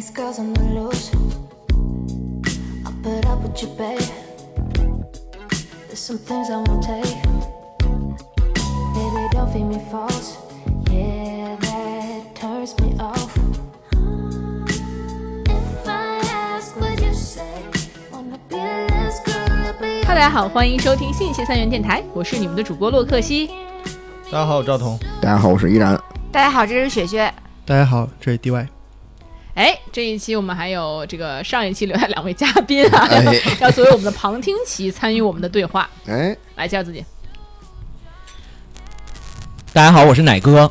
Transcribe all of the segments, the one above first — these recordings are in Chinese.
these girls on the loose. I'll put up with you, babe. There's some things I won't take. Baby, don't feed me false. Yeah, that turns me off. If I ask, would you say? Wanna be the last girl to be 哈，大家好，欢迎收听信息三元电台，我是你们的主播洛克西。大家好，我赵彤。大家好，我是依然。大家好，这是雪雪。大家好，这是 DY。哎，这一期我们还有这个上一期留下两位嘉宾啊，哎要 要作为我们的旁听席参与我们的对话。哎，来介绍自己，大家好，我是奶哥。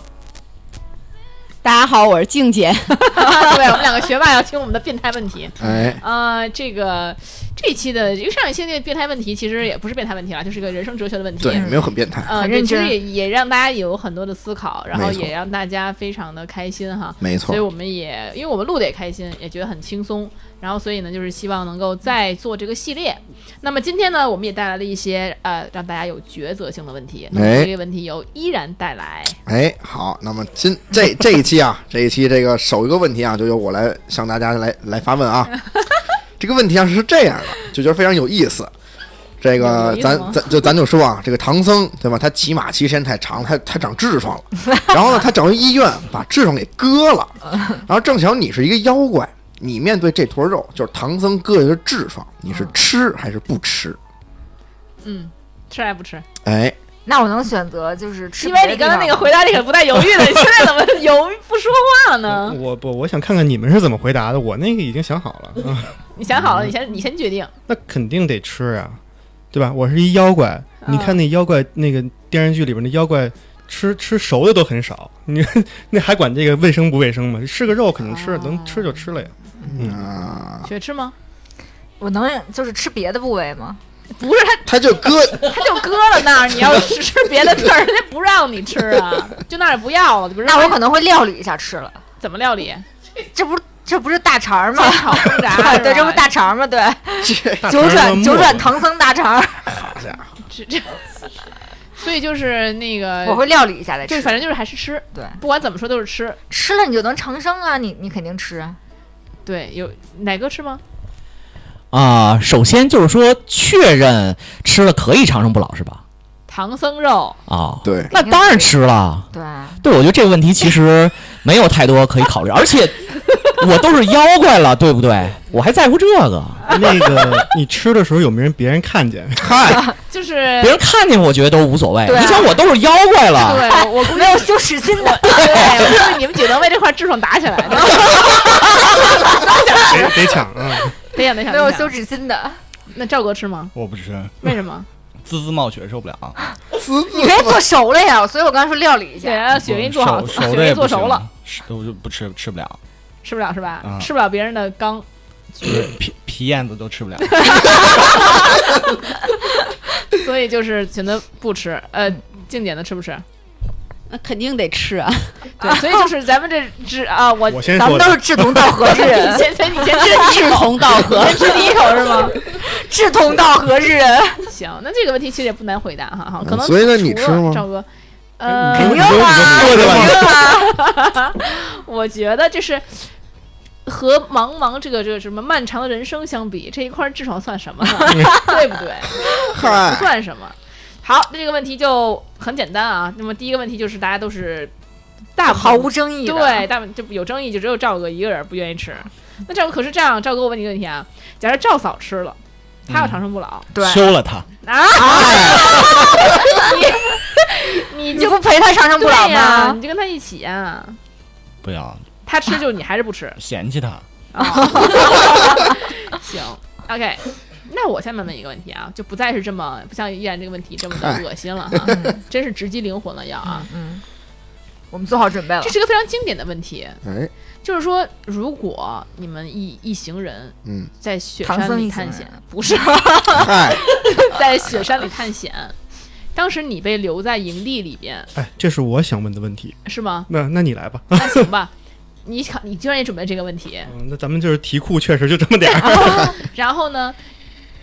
大家好，我是静姐。对我们两个学霸要听我们的变态问题。哎，呃，这个这一期的，因为上一期那个变态问题其实也不是变态问题了，就是个人生哲学的问题。对，没有很变态，呃，很认其实也也让大家有很多的思考，然后也让大家非常的开心哈。没错所以。我们也因为我们录的也开心，也觉得很轻松，然后所以呢，就是希望能够再做这个系列。那么今天呢，我们也带来了一些呃让大家有抉择性的问题。那么哎这个问题由依然带来。哎，好，那么今这这一期啊，这一期这个首一个问题啊，就由我来向大家来来发问啊。这个问题啊是这样的，就觉得非常有意思。这个咱咱就咱就说啊，这个唐僧对吧？他骑马骑时间太长了，他他长痔疮了，然后呢，他找人医院把痔疮给割了，然后正巧你是一个妖怪，你面对这坨肉，就是唐僧割下的痔疮，你是吃还是不吃？嗯，吃还不吃？哎，那我能选择就是吃因为你刚才那个回答你可不带犹豫的，你现在怎么 犹豫不说话呢？我不，我想看看你们是怎么回答的。我那个已经想好了，啊、你想好了，你先你先决定。那肯定得吃呀，对吧？我是一妖怪，你看那妖怪那个电视剧里边那妖怪。吃吃熟的都很少，你 那还管这个卫生不卫生吗？是个肉肯定吃，能吃就吃了呀。啊，雪吃吗？我能就是吃别的部位吗？不是他，他就搁 他就搁了那儿。你要吃吃别的地儿，人家不让你吃啊，就那儿也不要了。不是那我可能会料理一下吃了。怎么料理？这不是这不是大肠吗？炒烹炸 对，这不是大肠吗？对，九转九转唐僧大肠，好家伙，这这，所以就是那个，我会料理一下再吃。就是反正就是还是吃，对，不管怎么说都是吃。吃了你就能长生啊，你你肯定吃啊。对，有奶哥吃吗？啊、首先就是说确认吃了可以长生不老是吧？唐僧肉，啊、对，那当然吃了。对，对，我觉得这个问题其实没有太多可以考虑，而且我都是妖怪了，对不对？我还在乎这个？那个你吃的时候有没有人别人看见？嗨，就是别人看见我觉得都无所谓。啊你想我都是妖怪了，对我估计 没有羞耻心的。对，我估计你们几个能为这块痔疮打起来的，得得抢啊！得想得想。没有羞耻心的，那赵哥吃吗？我不吃，为什么？滋滋冒血受不了。滋你可以做熟了呀。所以我刚才说料理一对，下。让雪给你做好，熟雪熟给你做熟了，，是我就不吃，吃不了，吃不了是吧？啊吃不了别人的缸。就是皮皮燕子都吃不了。所以就是选择不吃。呃，静姐呢吃不吃？那肯定得吃啊！对，所以就是咱们这志啊，我我先咱们都是，志同道合之你人，先先你先吃志，同道合先吃第一口是吗？志同道合之人。行，那这个问题其实也不难回答哈哈，可能所以呢你除了吃吗赵哥，呃，肯定啊，肯？定啊。我觉得就是和茫茫这个这个什么漫长的人生相比，这一块至少算什么呢？对不对？不，算什么。好，这个问题就很简单啊。那么第一个问题就是大家都是大毫无争议。对，大就有争议，就只有赵哥一个人不愿意吃。那赵哥可是这样，赵哥我问你一个问题啊，假如赵嫂吃了，她要长生不老、对，休了他，啊？你你就不陪他长生不老呀、吗？你就跟他一起呀、不要他吃就你还是不吃 嫌弃他。啊？行，OK。那我下面问一个问题啊，就不再是这么不像依然这个问题这么的恶心了哈，真是直击灵魂了要啊！嗯，我们做好准备了这。是一个非常经典的问题，哎，就是说，如果你们一一行人嗯，在雪山里探险，不是嗨，在雪山里探险，当时你被留在营地里边，哎，这是我想问的问题。是吗？那那你来吧。那行吧，你考你居然也准备这个问题，嗯，那咱们就是题库确实就这么点儿。然后呢，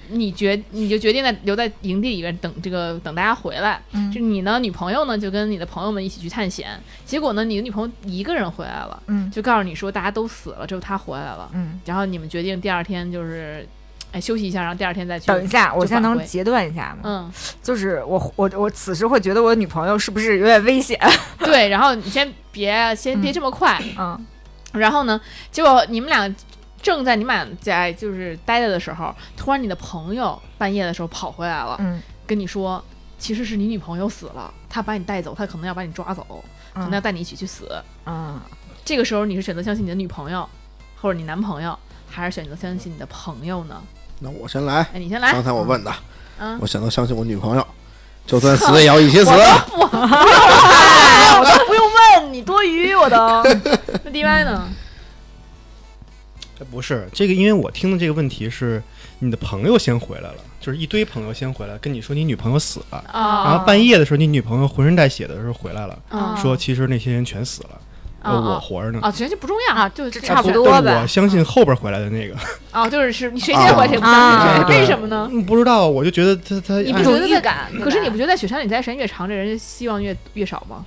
你决你就决定在留在营地里边等这个等大家回来。嗯就你呢，女朋友呢就跟你的朋友们一起去探险，结果呢，你的女朋友一个人回来了，嗯就告诉你说大家都死了，只有她回来了。嗯，然后你们决定第二天就是，哎休息一下，然后第二天再去。等一下，我现在能截断一下吗？嗯，就是我我我此时会觉得我女朋友是不是有点危险？对，然后你先别先别嗯这么快，嗯然后呢，结果你们俩正在你们俩在就是待着的时候，突然你的朋友半夜的时候跑回来了，嗯跟你说，其实是你女朋友死了，他把你带走，他可能要把你抓走，可能要带你一起去死。嗯，这个时候你是选择相信你的女朋友，或者你男朋友，还是选择相信你的朋友呢？那我先来，哎，你先来刚，才我问的，嗯，我选择相信我女朋友，就算死也要一起死。哎，我都不用问你多余，我都。那 DY 呢？不是这个，因为我听的这个问题是你的朋友先回来了，就是一堆朋友先回来，跟你说你女朋友死了，啊，然后半夜的时候你女朋友浑身带血的时候回来了，啊说其实那些人全死了，我啊活着呢。啊，其实就不重要啊就这差不多呗我相信后边回来的那个，啊，就是是你谁先回谁不相信啊谁，为什么呢？嗯不知道，我就觉得他他按你不觉得在有预感可是你不觉得在雪山里待时间越长，这人希望越越少吗？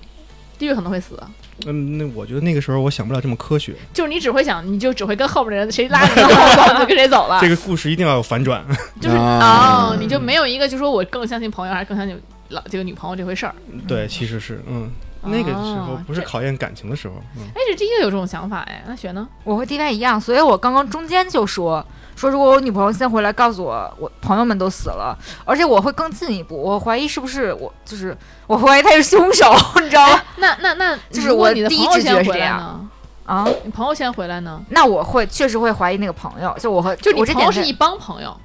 越可能会死。嗯，那我觉得那个时候我想不了这么科学，就是你只会想，你就只会跟后面的人谁拉着你走，你就跟谁走了。这个故事一定要有反转。就是啊哦，你就没有一个就说我更相信朋友，还是更相信老这个女朋友这回事儿。对，其实是嗯，那个时候哦不是考验感情的时候，嗯，哎，这第一个有这种想法哎，那雪呢？我和 DY 一样，所以我刚刚中间就说说，如果我女朋友先回来告诉我，我朋友们都死了，而且我会更进一步，我怀疑是不是我就是我怀疑他是凶手，你知道吗？那那那就是我第一直觉是这先回来呢样？啊，你朋友先回来呢？那我会确实会怀疑那个朋友，就我和就你我这点朋友是一帮朋友，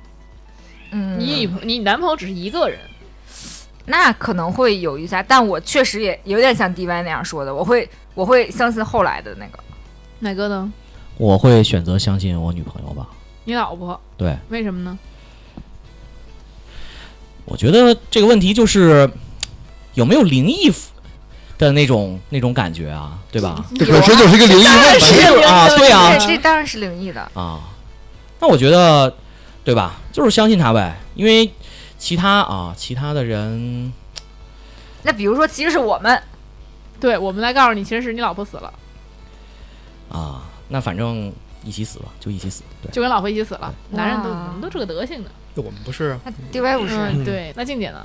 嗯，你女你男朋友只是一个人。那可能会有一下，但我确实也有点像 DY 那样说的，我会我会相信后来的那个。哪个呢？我会选择相信我女朋友吧。你老婆？对，为什么呢？我觉得这个问题就是有没有灵异的那种那种感觉啊，对吧？这本身就是一个灵异问题。啊，对啊，这这当然是灵异的。啊，那我觉得，对吧？就是相信他呗，因为其他啊，其他的人那比如说，其实是我们，对，我们来告诉你，其实是你老婆死了，啊，那反正一起死吧，就一起死。对，就跟老婆一起死了。男人都哇我们都这个德行的。我们不是啊，那 DY 不是。嗯，对。那静姐呢？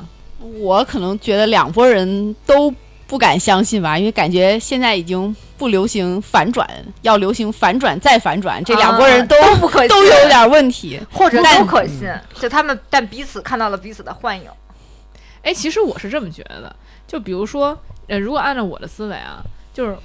我可能觉得两拨人都不敢相信吧，因为感觉现在已经不流行反转，要流行反转再反转，这两拨人都、都不可信，都有点问题。或者但都可信，就他们但彼此看到了彼此的幻影。哎，其实我是这么觉得的，就比如说，呃，如果按照我的思维啊，就是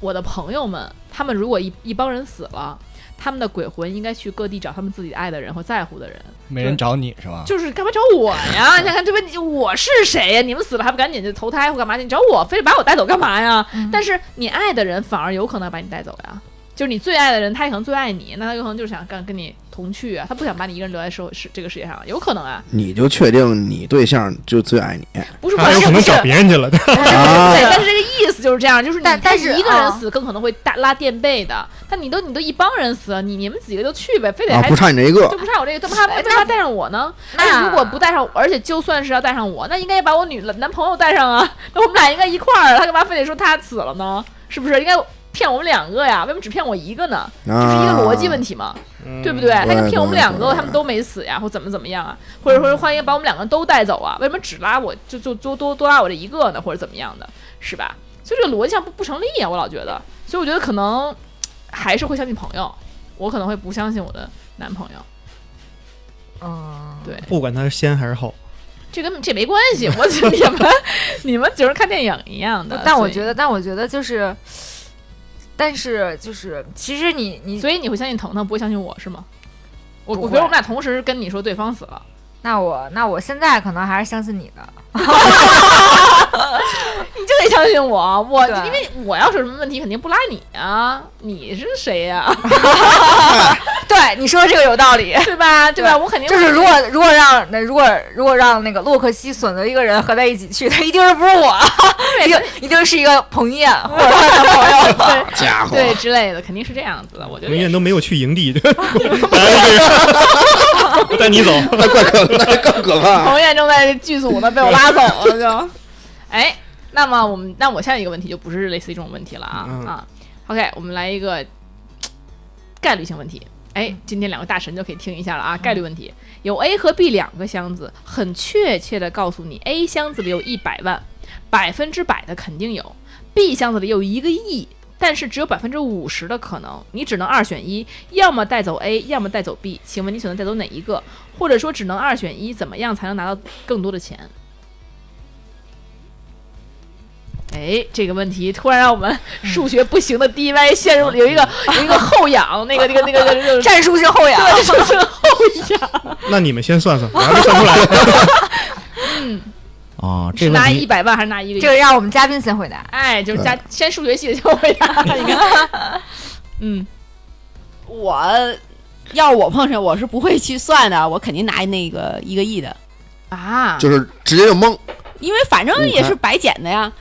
我的朋友们，他们如果一一帮人死了，他们的鬼魂应该去各地找他们自己爱的人或在乎的人，没人找你是吧？就是干嘛找我呀？你看看这问题，我是谁呀？你们死了还不赶紧就投胎或干嘛去？你找我，非得把我带走干嘛呀？但是你爱的人反而有可能把你带走呀。就是你最爱的人，他也可能最爱你，那他有可能就是想跟跟你同去啊，他不想把你一个人留在社会世这个世界上，有可能啊，你就确定你对象就最爱你不是他有可能找别人去了。啊对，但是这个意思就是这样，就是你但但是他一个人啊死更可能会大拉垫背的，但你都你都一帮人死，你你们几个就去呗，非得啊，还不差你这一个就。不差我这个，怎么还为什么还带上我呢？那如果不带上，而且就算是要带上我，那应该也把我女男朋友带上啊，那我们俩应该一块儿，他干嘛非得说他死了呢？是不是应该骗我们两个呀？为什么只骗我一个呢？这是一个逻辑问题嘛，对不对？他就骗我们两个，他们都没死呀，或怎么怎么样啊？或者说欢迎把我们两个都带走啊？为什么只拉我就就多多多拉我这一个呢？或者怎么样的，是吧？所以这个逻辑上不不成立啊，我老觉得，所以我觉得可能还是会相信朋友，我可能会不相信我的男朋友。嗯，对，不管他是先还是后，这跟这没关系，我觉得你们你们就是看电影一样的。但我觉得，但我觉得就是，但是就是，其实你你，所以你会相信腾腾，不会相信我是吗？我我觉得我们俩同时跟你说对方死了，那我那我现在可能还是相信你的。你就得相信我，我因为我要是有什么问题，肯定不拉你啊，你是谁呀、对你说的这个有道理。对吧？对吧？对我肯定就是如果如果让那如果如果让那个洛克希选择一个人合在一起去，他一定是不是我，一定一定是一个彭于晏或者他男朋友。对家伙，对之类的，肯定是这样子的。我觉得彭于晏都没有去营地，大家都这个，我带你走。那怪可那更可怕。彭于晏正在剧组呢，被我拉走了就。哎，那么我们那我下一个问题就不是类似于这种问题了啊、嗯啊。OK，我们来一个概率性问题。哎，今天两个大神就可以听一下了啊！概率问题有 A 和 B 两个箱子，很确切的告诉你，A 箱子里有一百万，百分之百的肯定有；B 箱子里有一个亿，但是只有百分之五十的可能，你只能二选一，要么带走 A，要么带走 B。请问你选择带走哪一个？或者说只能二选一，怎么样才能拿到更多的钱？哎，这个问题突然让我们数学不行的 DY 陷入了有一个有一个后仰，那个那个那个那个战术性后仰，战术是后仰，那你们先算算，我还没算出来。嗯。哦，这是拿个问题。一百万还是拿一个亿？这个让我们嘉宾先回答。哎，就是加先数学系的先回答，你看，嗯，我要我碰上，我是不会去算的，我肯定拿那个一个亿的，啊，就是直接就蒙，因为反正也是白捡的呀，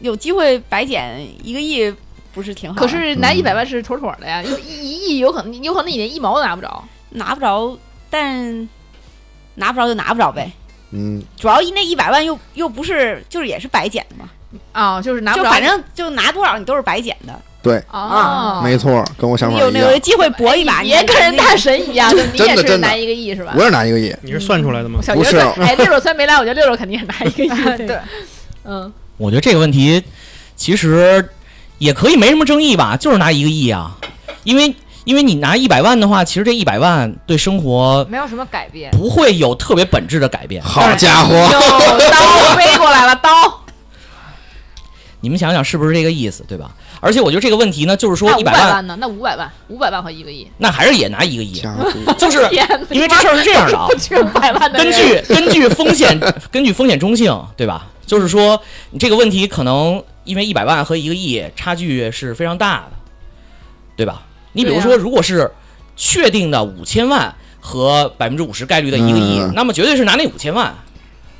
有机会白捡一个亿，不是挺好？可是拿一百万是妥妥的呀，一一亿有可能有可能你连一毛都拿不着。拿不着，但拿不着就拿不着呗。嗯，主要那一百万又又不是，就是也是白捡的嘛，啊，就是拿不着，就反正就拿多少你都是白捡的。对，啊，没错，跟我想法一样。有那个机会搏一把，你别跟人大神一样，就 你也是拿一个亿是吧？我也拿一个亿，你是算出来的吗？小学不是算哎，六六虽然没来，我觉得六六肯定也拿一个亿。对，嗯，我觉得这个问题其实也可以没什么争议吧，就是拿一个亿啊，因为因为你拿一百万的话，其实这一百万对生活没有什么改变。不会有特别本质的改变。好家伙，刀飞过来了，刀。你们想想是不是这个意思，对吧？而且我觉得这个问题呢，就是说一百万，呢？那五百万，五百万和一个亿，那还是也拿一个亿，就是 因为这事儿是这样的啊五百万的根据根据风险根据风险中性，对吧？就是说你这个问题可能因为一百万和一个亿差距是非常大的，对吧？你比如说，如果是确定的五千万和百分之五十概率的一个亿，嗯那么绝对是拿那五千万，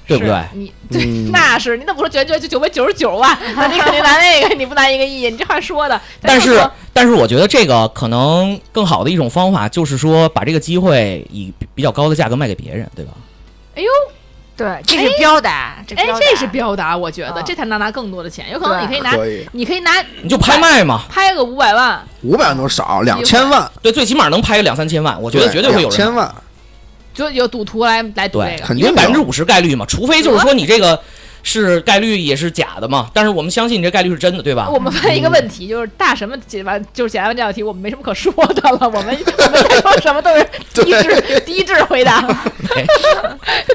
对不对？你对，嗯 那是你怎么说九九九九百九十九万？那你肯定拿那个，你不拿一个亿，你这话说的。但是但是我觉得这个可能更好的一种方法就是说，把这个机会以比比较高的价格卖给别人，对吧？哎呦，对，这是标答，这哎，这是标答，我觉得啊这才能拿更多的钱。有可能你可以拿，你可以拿你就拍卖嘛，拍个五百万，五百万都少，两千万，对，最起码能拍个两三千万，我觉得绝对会有人买千万，就有赌徒来来赌对这，个。肯定因为百分之五十概率嘛，除非就是说你这个是概率也是假的嘛，但是我们相信你这概率是真的，对吧？我们问一个问题，就是大什么解完，就是解答完这道题，我们没什么可说的了。我们我们在说什么都是低智低智回答。对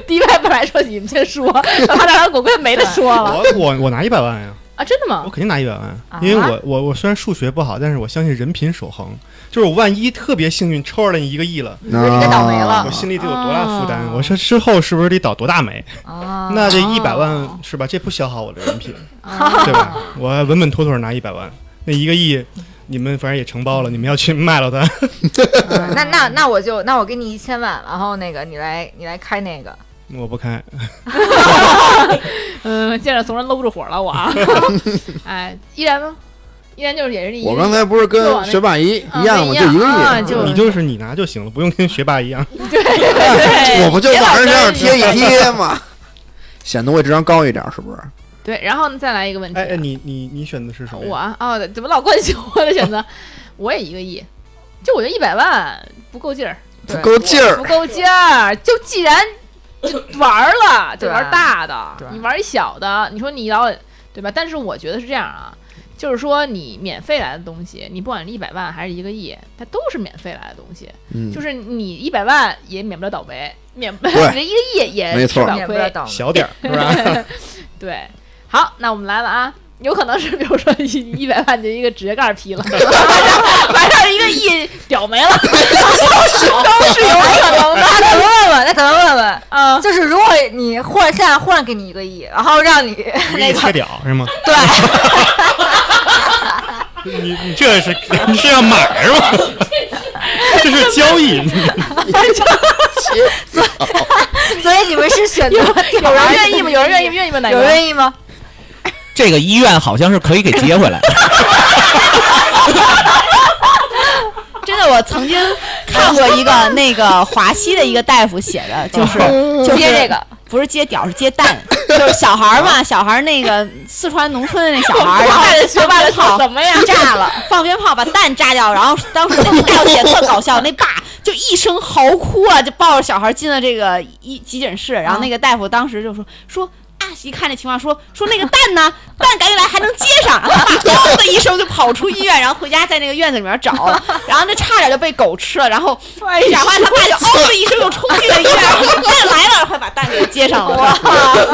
D Y 本来说你们先说，他让滚滚没得说了我我我拿一百万呀，啊！真的吗？我肯定拿一百万啊，因为我我我虽然数学不好，但是我相信人品守恒。就是我万一特别幸运抽着了一个亿了，你就倒霉了我心里得有多大负担？哦我说之后是不是得倒多大霉？啊那这一百万是吧？这不消耗我的人品，对吧？我还稳稳妥妥拿一百万，那一个亿你们反正也承包了，你们要去卖了它。嗯那那那我就那我给你一千万，然后那个你来你来开那个，我不开，嗯，见着怂人搂不住火了，我啊。哎，依然呢？依然就是也是一个亿。我刚才不是跟学霸一啊一样吗？就一个亿，啊就你就是你拿就行了，不用跟学霸一样。对对对，我不就往人身上贴一贴吗？显得我智商高一点，是不是？对，然后呢，再来一个问题。哎哎，你你你选的是什么？我啊，哦，怎么老关心我的选择？我也一个亿，就我觉得一百万不够劲儿，不够劲儿不，够劲儿。就既然 就玩儿了，就对玩大的，你玩一小的，你说你老对吧？但是我觉得是这样啊，就是说你免费来的东西，你不管是一百万还是一个亿，它都是免费来的东西。嗯，就是你一百万也免不了倒霉，免不了你这一个亿也吃不了亏。免不了倒霉。小点儿是吧？对，好，那我们来了啊。有可能是比如说一一百万就一个指甲盖儿劈了，完事儿一个亿屌没了，都是都是有可能的。那咱们问问，那咱们问问，嗯，就是如果你忽然现在忽然给你一个亿，然后让你那个屌是吗？对，你你这是你是要买是吗？这是交易，所以你们是选择有人愿意吗？有人愿意愿意吗？有人？愿意吗？这个医院好像是可以给接回来。真的，我曾经看过一个那个华西的一个大夫写的，就是就是接这个，不是接屌，是接蛋，就是小孩儿嘛，小孩儿那个四川农村的那小孩儿，然后学霸的放手怎么样？炸了，放鞭炮把蛋炸掉，然后当时那个大夫写特搞笑，那爸就一声嚎哭啊，就抱着小孩进了这个医急诊室，然后那个大夫当时就说说。啊！一看这情况，说说那个蛋呢？蛋赶紧来，还能接上。然后他爸咣的一声就跑出医院，然后回家在那个院子里面找，然后那差点就被狗吃了。然后假话他爸就嗷的一声又冲进了医院，蛋来了，快把蛋给接上了。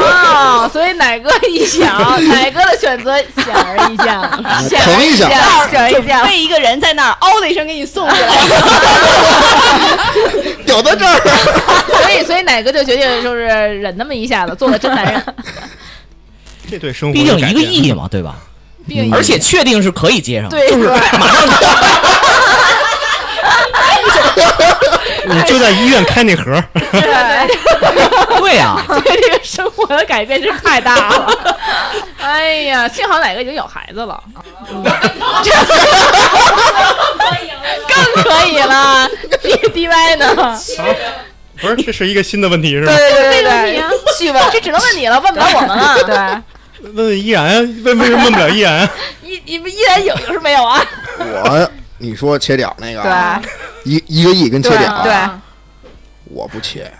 啊，所以奶哥一想，奶哥的选择显而易见了，显而疼一下易见显而易见。被一个人在那儿嗷的一声给你送回来。屌在这儿，所以，所以奶哥就决定就是忍那么一下子，做个真男人。这对生活毕竟一个亿嘛，对吧？而且确定是可以接上，对就是 马上 你就在医院开那盒，对对呀、对这个生活的改变真是太大了。哎呀，幸好哪个已经有孩子了，更可以了。D D Y 呢？不是，这是一个新的问题是吧？对对这个这只能问你了，问不了我们了。对，问问依然，问为什么问不了依然？依依依然有有是没有啊？我你说切点那个，对一一个亿跟切屌，对我不切，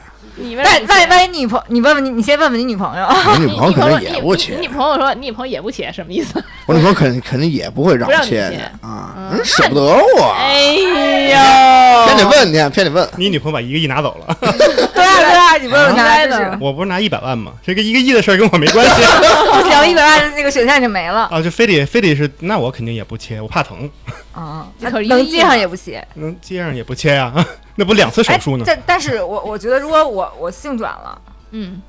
你问万万一万一你朋，你问问你，你先问问你女朋友，我女朋友肯定也不切你，女朋友说你女朋友也不切，什么意思？我女朋友肯肯定也不会让我切的啊，人舍不得我，哎呦，偏得问你，偏得问，你女朋友把一个亿拿走了，对啊对啊，你问问我不是拿一百万吗？这个一个亿的事儿跟我没关系不行，一百万那个选项就没了。啊，就非得非得是，那我肯定也不切，我怕疼，啊，那可能接上也不切。能接上也不切呀，那不两次手哎术呢？但但是我我觉得，如果我我性转了，嗯，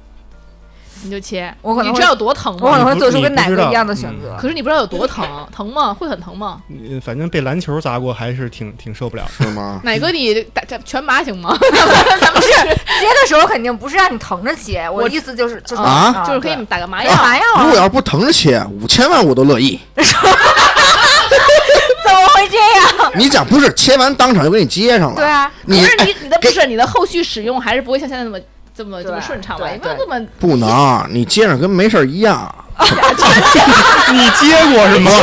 你就切，我可能你知道有多疼吗？我可能会做出跟奶哥一样的选择。可是你不知道有多疼，疼吗？会很疼吗？嗯反正被篮球砸过，还是挺挺受不了。是吗？奶哥你打打全麻行吗？不是接的时候肯定不是让你疼着切，我的意思就是就是啊就是可以打个麻对药，麻药啊如果要是不疼着切，五千万我都乐意。你讲不是切完当场就给你接上了？对啊，可你哎是你你的不是你的后续使用还是不会像现在那么这么这么顺畅吧？对因为这么不能，你接上跟没事儿一样。你接过是吗？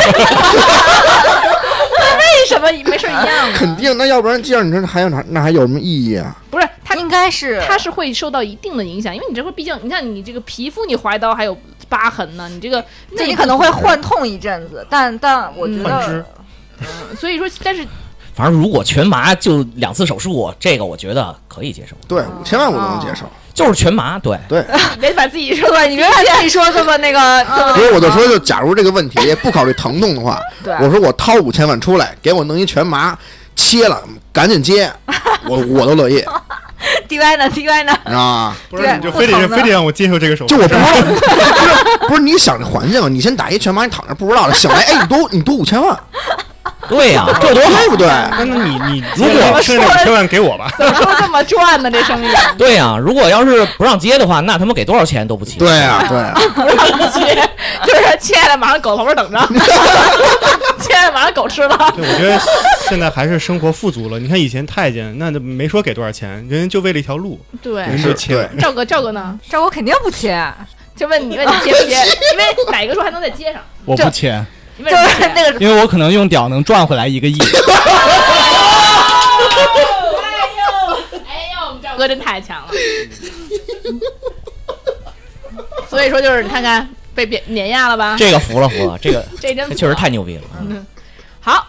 为什么没事儿一样呢？肯定，那要不然接上你说还有哪那还有什么意义啊？不是它应该是它是会受到一定的影响，因为你这会毕竟你看你这个皮肤你划刀还有疤痕呢，你这个那你可能会幻痛一阵子，但但我觉幻所以说但是 反正如果全麻就两次手术，这个我觉得可以接受，对，五千万我都能接受。就是全麻，对，对，别把自己说对，你别把自己说这么那个这么所以我就说，就假如这个问题不考虑疼痛的话，我说我掏五千万出来，给我弄一全麻，切了赶紧接，我我都乐意，D Y 呢 D Y 呢？你知道吗？不是，你就非得非得让我接受这个手术？就我不知道，不是不是你想这环境啊，你先打一全麻，你躺着不知道了，醒来哎，你多你多五千万，对呀、这多好，对不对？那那你你如果剩下那千万给我吧，怎么说这么赚呢？这生意 对呀、如果要是不让接的话，那他妈给多少钱都不接。对啊，对啊，不让接，就是切了马上狗头边等着，亲爱的马上狗吃了。对，我觉得现在还是生活富足了。你看以前太监，那就没说给多少钱，人家就为了一条路，对人就切。赵哥，赵哥呢？赵哥肯定不切，就问你问你接不接？因为哪个说还能再接上？我不切，你为就是？那个因为我可能用屌能赚回来一个亿。哎呦，我们赵哥真太强了。所以说，就是你看看被碾碾压了吧？这个服了服了，这个 这真这确实太牛逼了。嗯好。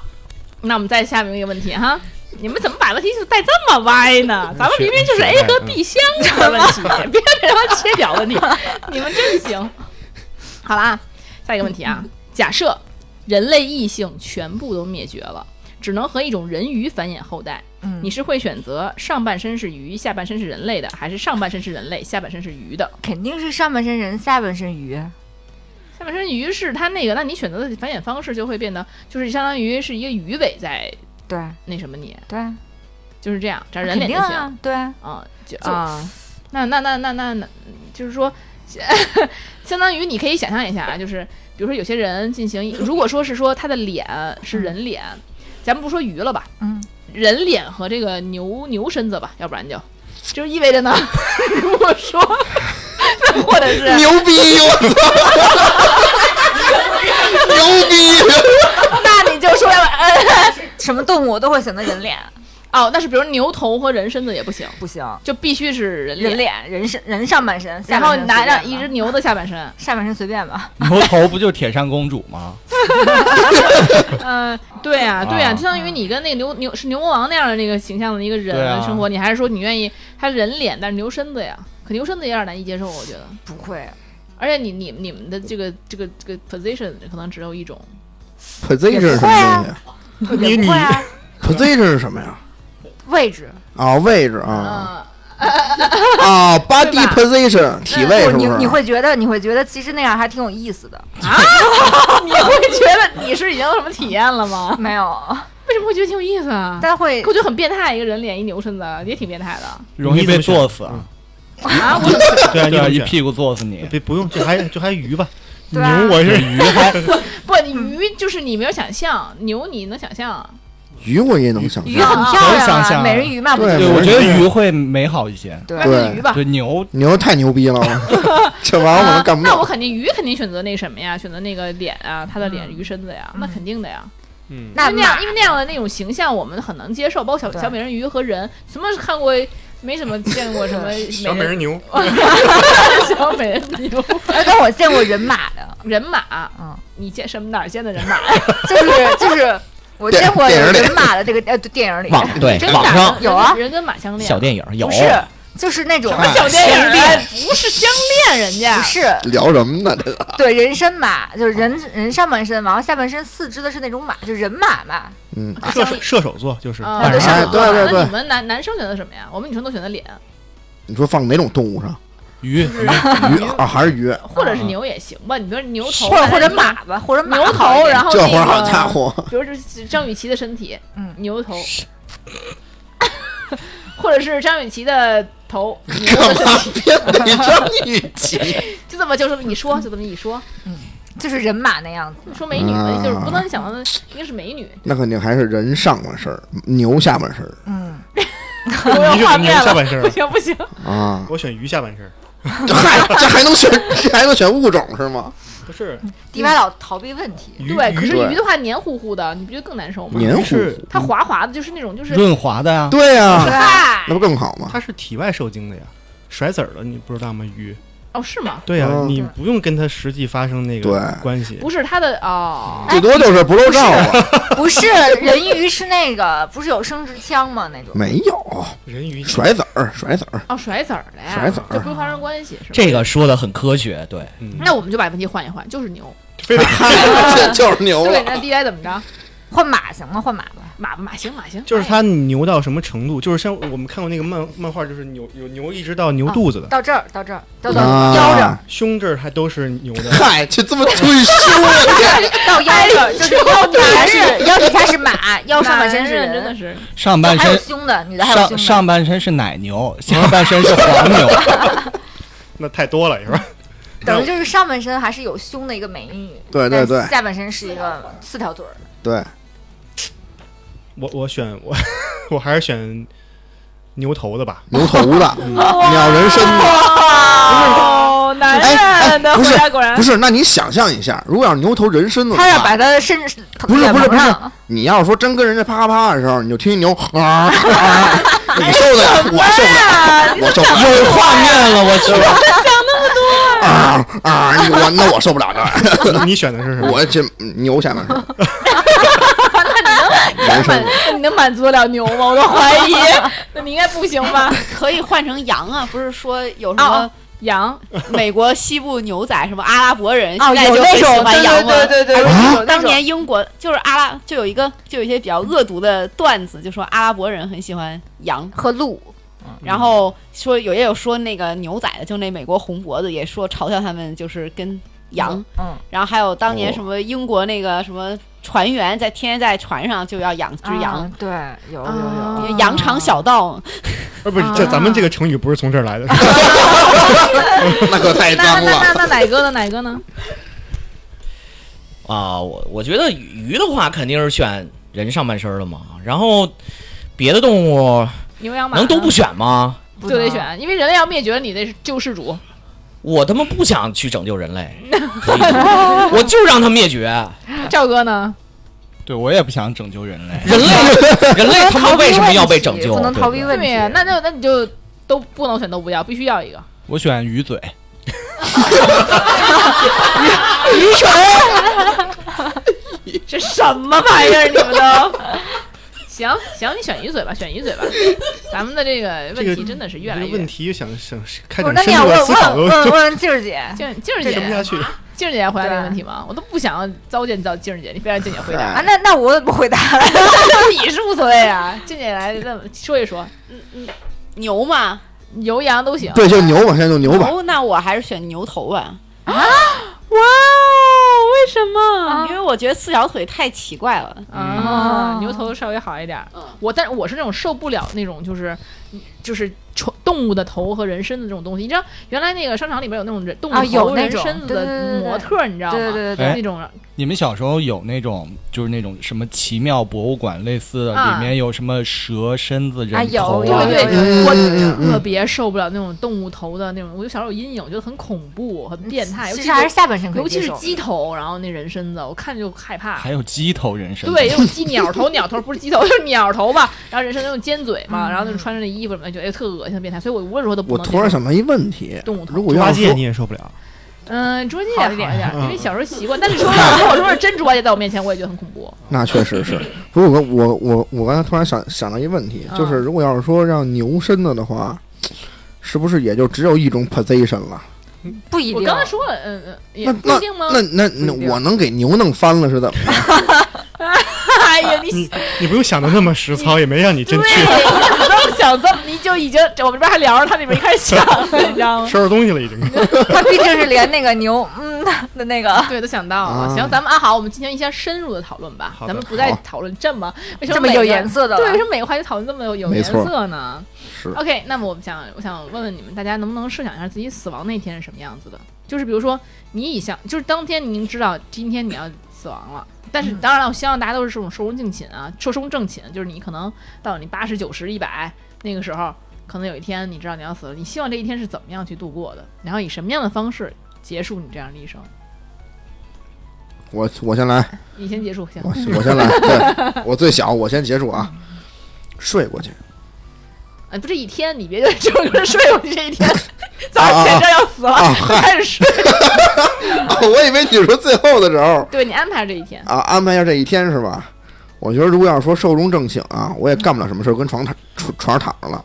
那我们再下面一个问题哈，你们怎么把问题就带这么歪呢？咱们明明就是 A 和 B 相的问题，别变成切屌问题。你们真行。好了啊，下一个问题啊，假设人类异性全部都灭绝了，只能和一种人鱼繁衍后代，嗯。你是会选择上半身是鱼，下半身是人类的，还是上半身是人类，下半身是鱼的？肯定是上半身人，下半身鱼。下半身鱼是它那个，那你选择的繁衍方式就会变得，就是相当于是一个鱼尾在对。那什么你，对，就是这样，只要人脸就行。啊，对。啊嗯，就就啊，那那那那那那，就是说，相当于你可以想象一下啊，就是比如说有些人进行，如果说是说他的脸是人脸，咱们不说鱼了吧，嗯，人脸和这个牛牛身子吧，要不然就就是意味着呢，如果说或者是牛逼！我操，牛逼！那你就说要呃 什么动物都会选择人脸，哦，那是比如牛头和人身子也不行，不行，就必须是人人脸人身人上半身，下然后你拿让随便吧一只牛的下半身，下半身随便吧。牛头不就是铁扇公主吗？嗯，对呀、对呀、啊就相当于你跟那个牛牛是牛魔王那样的那个形象的一个人对啊生活，你还是说你愿意他人脸但是牛身子呀？可牛身子有点难以接受，我觉得。不会，而且你你你们的这个这个这个 position 可能只有一种，position 是什么东西也不会啊？position 是什么呀？位置。啊，位置啊 啊，body position，体位是不是？你你会觉得你会觉得其实那样还挺有意思的啊。你会觉得你是已经有什么体验了吗？没有，为什么会觉得挺有意思啊？但会我觉得很变态，一个人脸一扭身子也挺变态的容易被坐死啊！啊！我对啊，你一屁股坐死你。别不用，就还就还鱼吧。牛我是 鱼还不，你鱼就是你没有想象，牛你能想象啊。鱼我也能想鱼象，很漂亮象啊。美人鱼嘛，不对对，我觉得鱼会美好一些。对。鱼吧。对。牛。牛太牛逼了，这玩意儿我能干不那我。肯定鱼肯定选择那什么呀，选择那个脸啊，他的脸嗯鱼身子呀，那肯定的呀。嗯，那那样，因为那样的那种形象我们很能接受，包括小小美人鱼和人，什么看过没怎么见过什么 小美人牛，小美人牛。哎，但我见过人马的，人马，嗯，你见什么哪儿见的人马？呀？就是就是我见过电影里人马的这个呃电影里网对网上有啊人跟马相恋，小电影有不是就是那种什么小电影啊，不是相恋人家不，是聊什么呢？这个对人身马，就是人人上半身，然后下半身四肢的是那种马，就是人马嘛。嗯，射手射手座就是啊，对对哎对对对那你们男男生选择什么呀？我们女生都选择脸，你说放哪种动物上？鱼鱼鱼啊，还是鱼？或者是牛也行吧。你比如说牛头，或者或者马吧，或者牛头，然后那这会儿好个家伙，比如是张雨绮的身体，嗯牛头，或者是张雨绮的头，牛的身干嘛体，张雨绮？就这么就这么一说，就这么一说，嗯就是人马那样子。说美女就是不能想到的应该是美女，那肯定还是人上半身，牛下半身嗯，我有你选牛 画面了，下半身不行不行，啊！我选鱼下半身。这嗨，这还能选，这还能选物种是吗？不是迪歪老逃避问题，鱼对，可是鱼的话黏糊糊的，你不觉得更难受吗？黏糊它滑滑的，就是那种就是润滑的呀。对呀，嗨那不更好吗？它是体外受精的呀，甩籽儿的，你不知道吗？鱼，哦是吗？对呀、嗯你不用跟他实际发生那对个关系。不是他的哦，最多就是不露照啊，不是人鱼是那个不是有生殖腔吗？那种没有人鱼甩籽儿，甩籽儿，哦甩籽儿的呀，甩籽儿就不用发生关系是吧？这个说的很科学，对，嗯，那我们就把问题换一换，就是牛。非得这 就是牛对，了。那 D I 怎么着？换马行吗？换马吧。马马行马行，就是哎它牛到什么程度？就是像我们看过那个漫漫画，就是牛有牛一直到牛肚子的，到这儿，到这儿，到到啊腰这儿，胸这儿还都是牛的。嗨，就这么退休了，到腰这儿，就是腰底下是腰底下是马，腰上半身是人真的人，是还有上半身胸的，女的还有上胸的。上半身是奶牛，下半身是黄牛。那太多了是吧？等于就是上半身还是有胸的一个美女，对对对但下半身是一个四条腿儿。对，我我选我 我还是选牛头的吧。牛头的，鸟人身的。哦，男人的不是答果然不是，那你想象一下，如果要是牛头人身子的他要话，把他的身不是不是不是，你要是说真跟人家啪啪啪的时候，你就听见牛啊啊，你受得了？我受不了，我受不了。有画面了，我去，啊啊！我那我受不了这你选的是什么？我这牛下半身，满 那你能满足得了牛吗？我都怀疑，那你应该不行吧？可以换成羊啊，不是说有什么哦羊。美国西部牛仔什么阿拉伯人，哦，现在就很喜欢羊嘛。对对对对，啊有那种。当年英国就是阿拉，就有一个就有一些比较恶毒的段子，就说阿拉伯人很喜欢羊，和鹿，然后说有也有说那个牛仔的，就那美国红脖子也说嘲笑他们就是跟羊，嗯，然后还有当年哦什么英国那个什么船员在天天在船上就要养只羊啊，对，有有啊有，羊肠小道，呃，不是，这咱们这个成语不是从这儿来的。那可太那脏了。那那那哪个呢？哪哥呢？啊，我我觉得鱼的话肯定是选人上半身的嘛，然后别的动物牛羊马能都不选吗？就得选，因为人类要灭绝了，你那是救世主。我他妈不想去拯救人类，我就让他灭绝。赵哥呢？对我也不想拯救人类。人类，人类他妈为什么要被拯救？不能逃避问题那就那你就都不能选，都不要，必须要一个。我选鱼嘴，这什么玩意儿？你们都行行，你选鱼嘴吧，选鱼嘴吧。咱们的这个问题真的是越来越这个问题想想开不是，展深那你要问入的思考，都都问问问静儿姐，静静儿姐，去。静儿姐要回答这个问题吗？我都不想糟践糟静儿姐，你非让静姐回答啊，，那那我怎么回答？你是无所谓啊。静姐来问问说一说，嗯嗯牛嘛，牛羊都行。对，就牛嘛，现在就牛吧。牛那我还是选牛头吧，哇哦，为什么？因为我觉得四条腿太奇怪了。啊，牛头稍微好一点儿。我但是我是那种受不了那种就是就是宠动物的头和人身的这种东西。你知道原来那个商场里边有那种人动物头、人身子的模特，你知道吗？对对对哎那种你们小时候有那种就是那种什么奇妙博物馆类似的，啊里面有什么蛇身子、人头啊有对对，嗯我特别受不了那种动物头的那种，我就小时候有阴影，我觉得很恐怖、很变态，尤其其实还是下半身可以尤其是受。鸡头，然后那人身子，我看着就害怕。还有鸡头人身。对，用鸡鸟头，鸟头不是鸡头，就是鸟头吧。然后人身那种尖嘴嘛，然后那种穿着那衣服什么的，觉得哎特恶心、变态。所以我无论如何都不我能接受。突然想到一问题动物，头如果猪八戒要是说你也受不了，嗯，猪八戒好一点一点，嗯因为小时候习惯。但是说实话，如果说是真猪八戒在我面前，我也觉得很恐怖。那确实是，不过我我我我刚才突然想想到一个问题，就是嗯如果要是说让牛身子的话，是不是也就只有一种 position 了？不一定。我刚才说了，嗯嗯，也那那不一定吗？那那那我能给牛弄翻了是怎么着？哎呀，你你你不用想的那么实操，也没让你真，去你这么想，这么你就已经我们这边还聊着，他那边一开始想了，你知道吗？收拾东西了，已经。他毕竟是连那个牛，嗯的那个对，都想到了。啊行，咱们啊好，我们进行一下深入的讨论吧。好的咱们不再讨论这么为什这么有每个颜色的对，为什么每个话题讨论这么有有颜色呢是？OK，那么我们想，我想问问你们，大家能不能设想一下自己死亡那天是什么样子的？就是比如说，你已想，就是当天您知道今天你要死亡了。但是当然了，我希望大家都是这种寿终正寝啊，寿终正寝，就是你可能到你八十九十一百那个时候，可能有一天你知道你要死了，你希望这一天是怎么样去度过的，然后以什么样的方式结束你这样的一生？我我先来，你先结束，行。我我先来，对我最小，我先结束啊，睡过去。啊，不，是一天你别就就是睡过去这一天，早上起来知道要死了，开始睡。啊，我以为你说最后的时候对你安排这一天，啊，安排一下这一天是吧？我觉得如果要是说寿终正寝啊，我也干不了什么事儿，跟床躺床床上躺着了。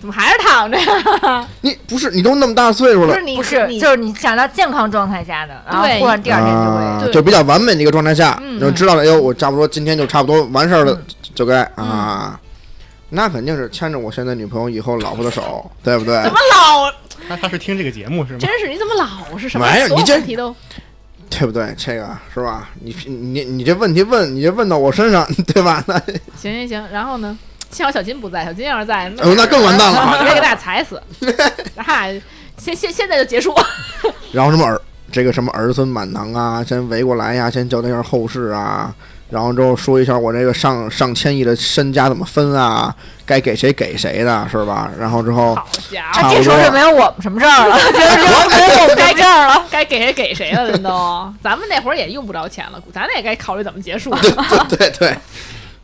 怎么还是躺着呀？你不是你都那么大岁数了不是，你不是，就是你想到健康状态下的，然后对忽然第二天就会。啊就比较完美的一个状态下，嗯就知道了，哎呦，我差不多今天就差不多完事儿了，就该嗯啊，那肯定是牵着我现在女朋友以后老婆的手，对不对怎？么老他他是听这个节目是吗？真是你怎么老是什么没有你这问题都对不对？这个是吧？你你你这问题问，你这问到我身上，对吧？那行行行，然后呢？幸好小金不在，小金要是在，哦那更完蛋了直接给大家踩死。哈，现现现在就结束。然后什么儿这个什么儿孙满堂啊，先围过来呀，先交代一下后事啊，然后之后说一下我这个上上千亿的身家怎么分啊，该给谁给谁的，是吧？然后之后好家伙，啊，这时候就没有我们什么事儿了，就没有我们这事儿了。该给谁给谁了，人都。咱们那会儿也用不着钱了，咱也该考虑怎么结束。对对对，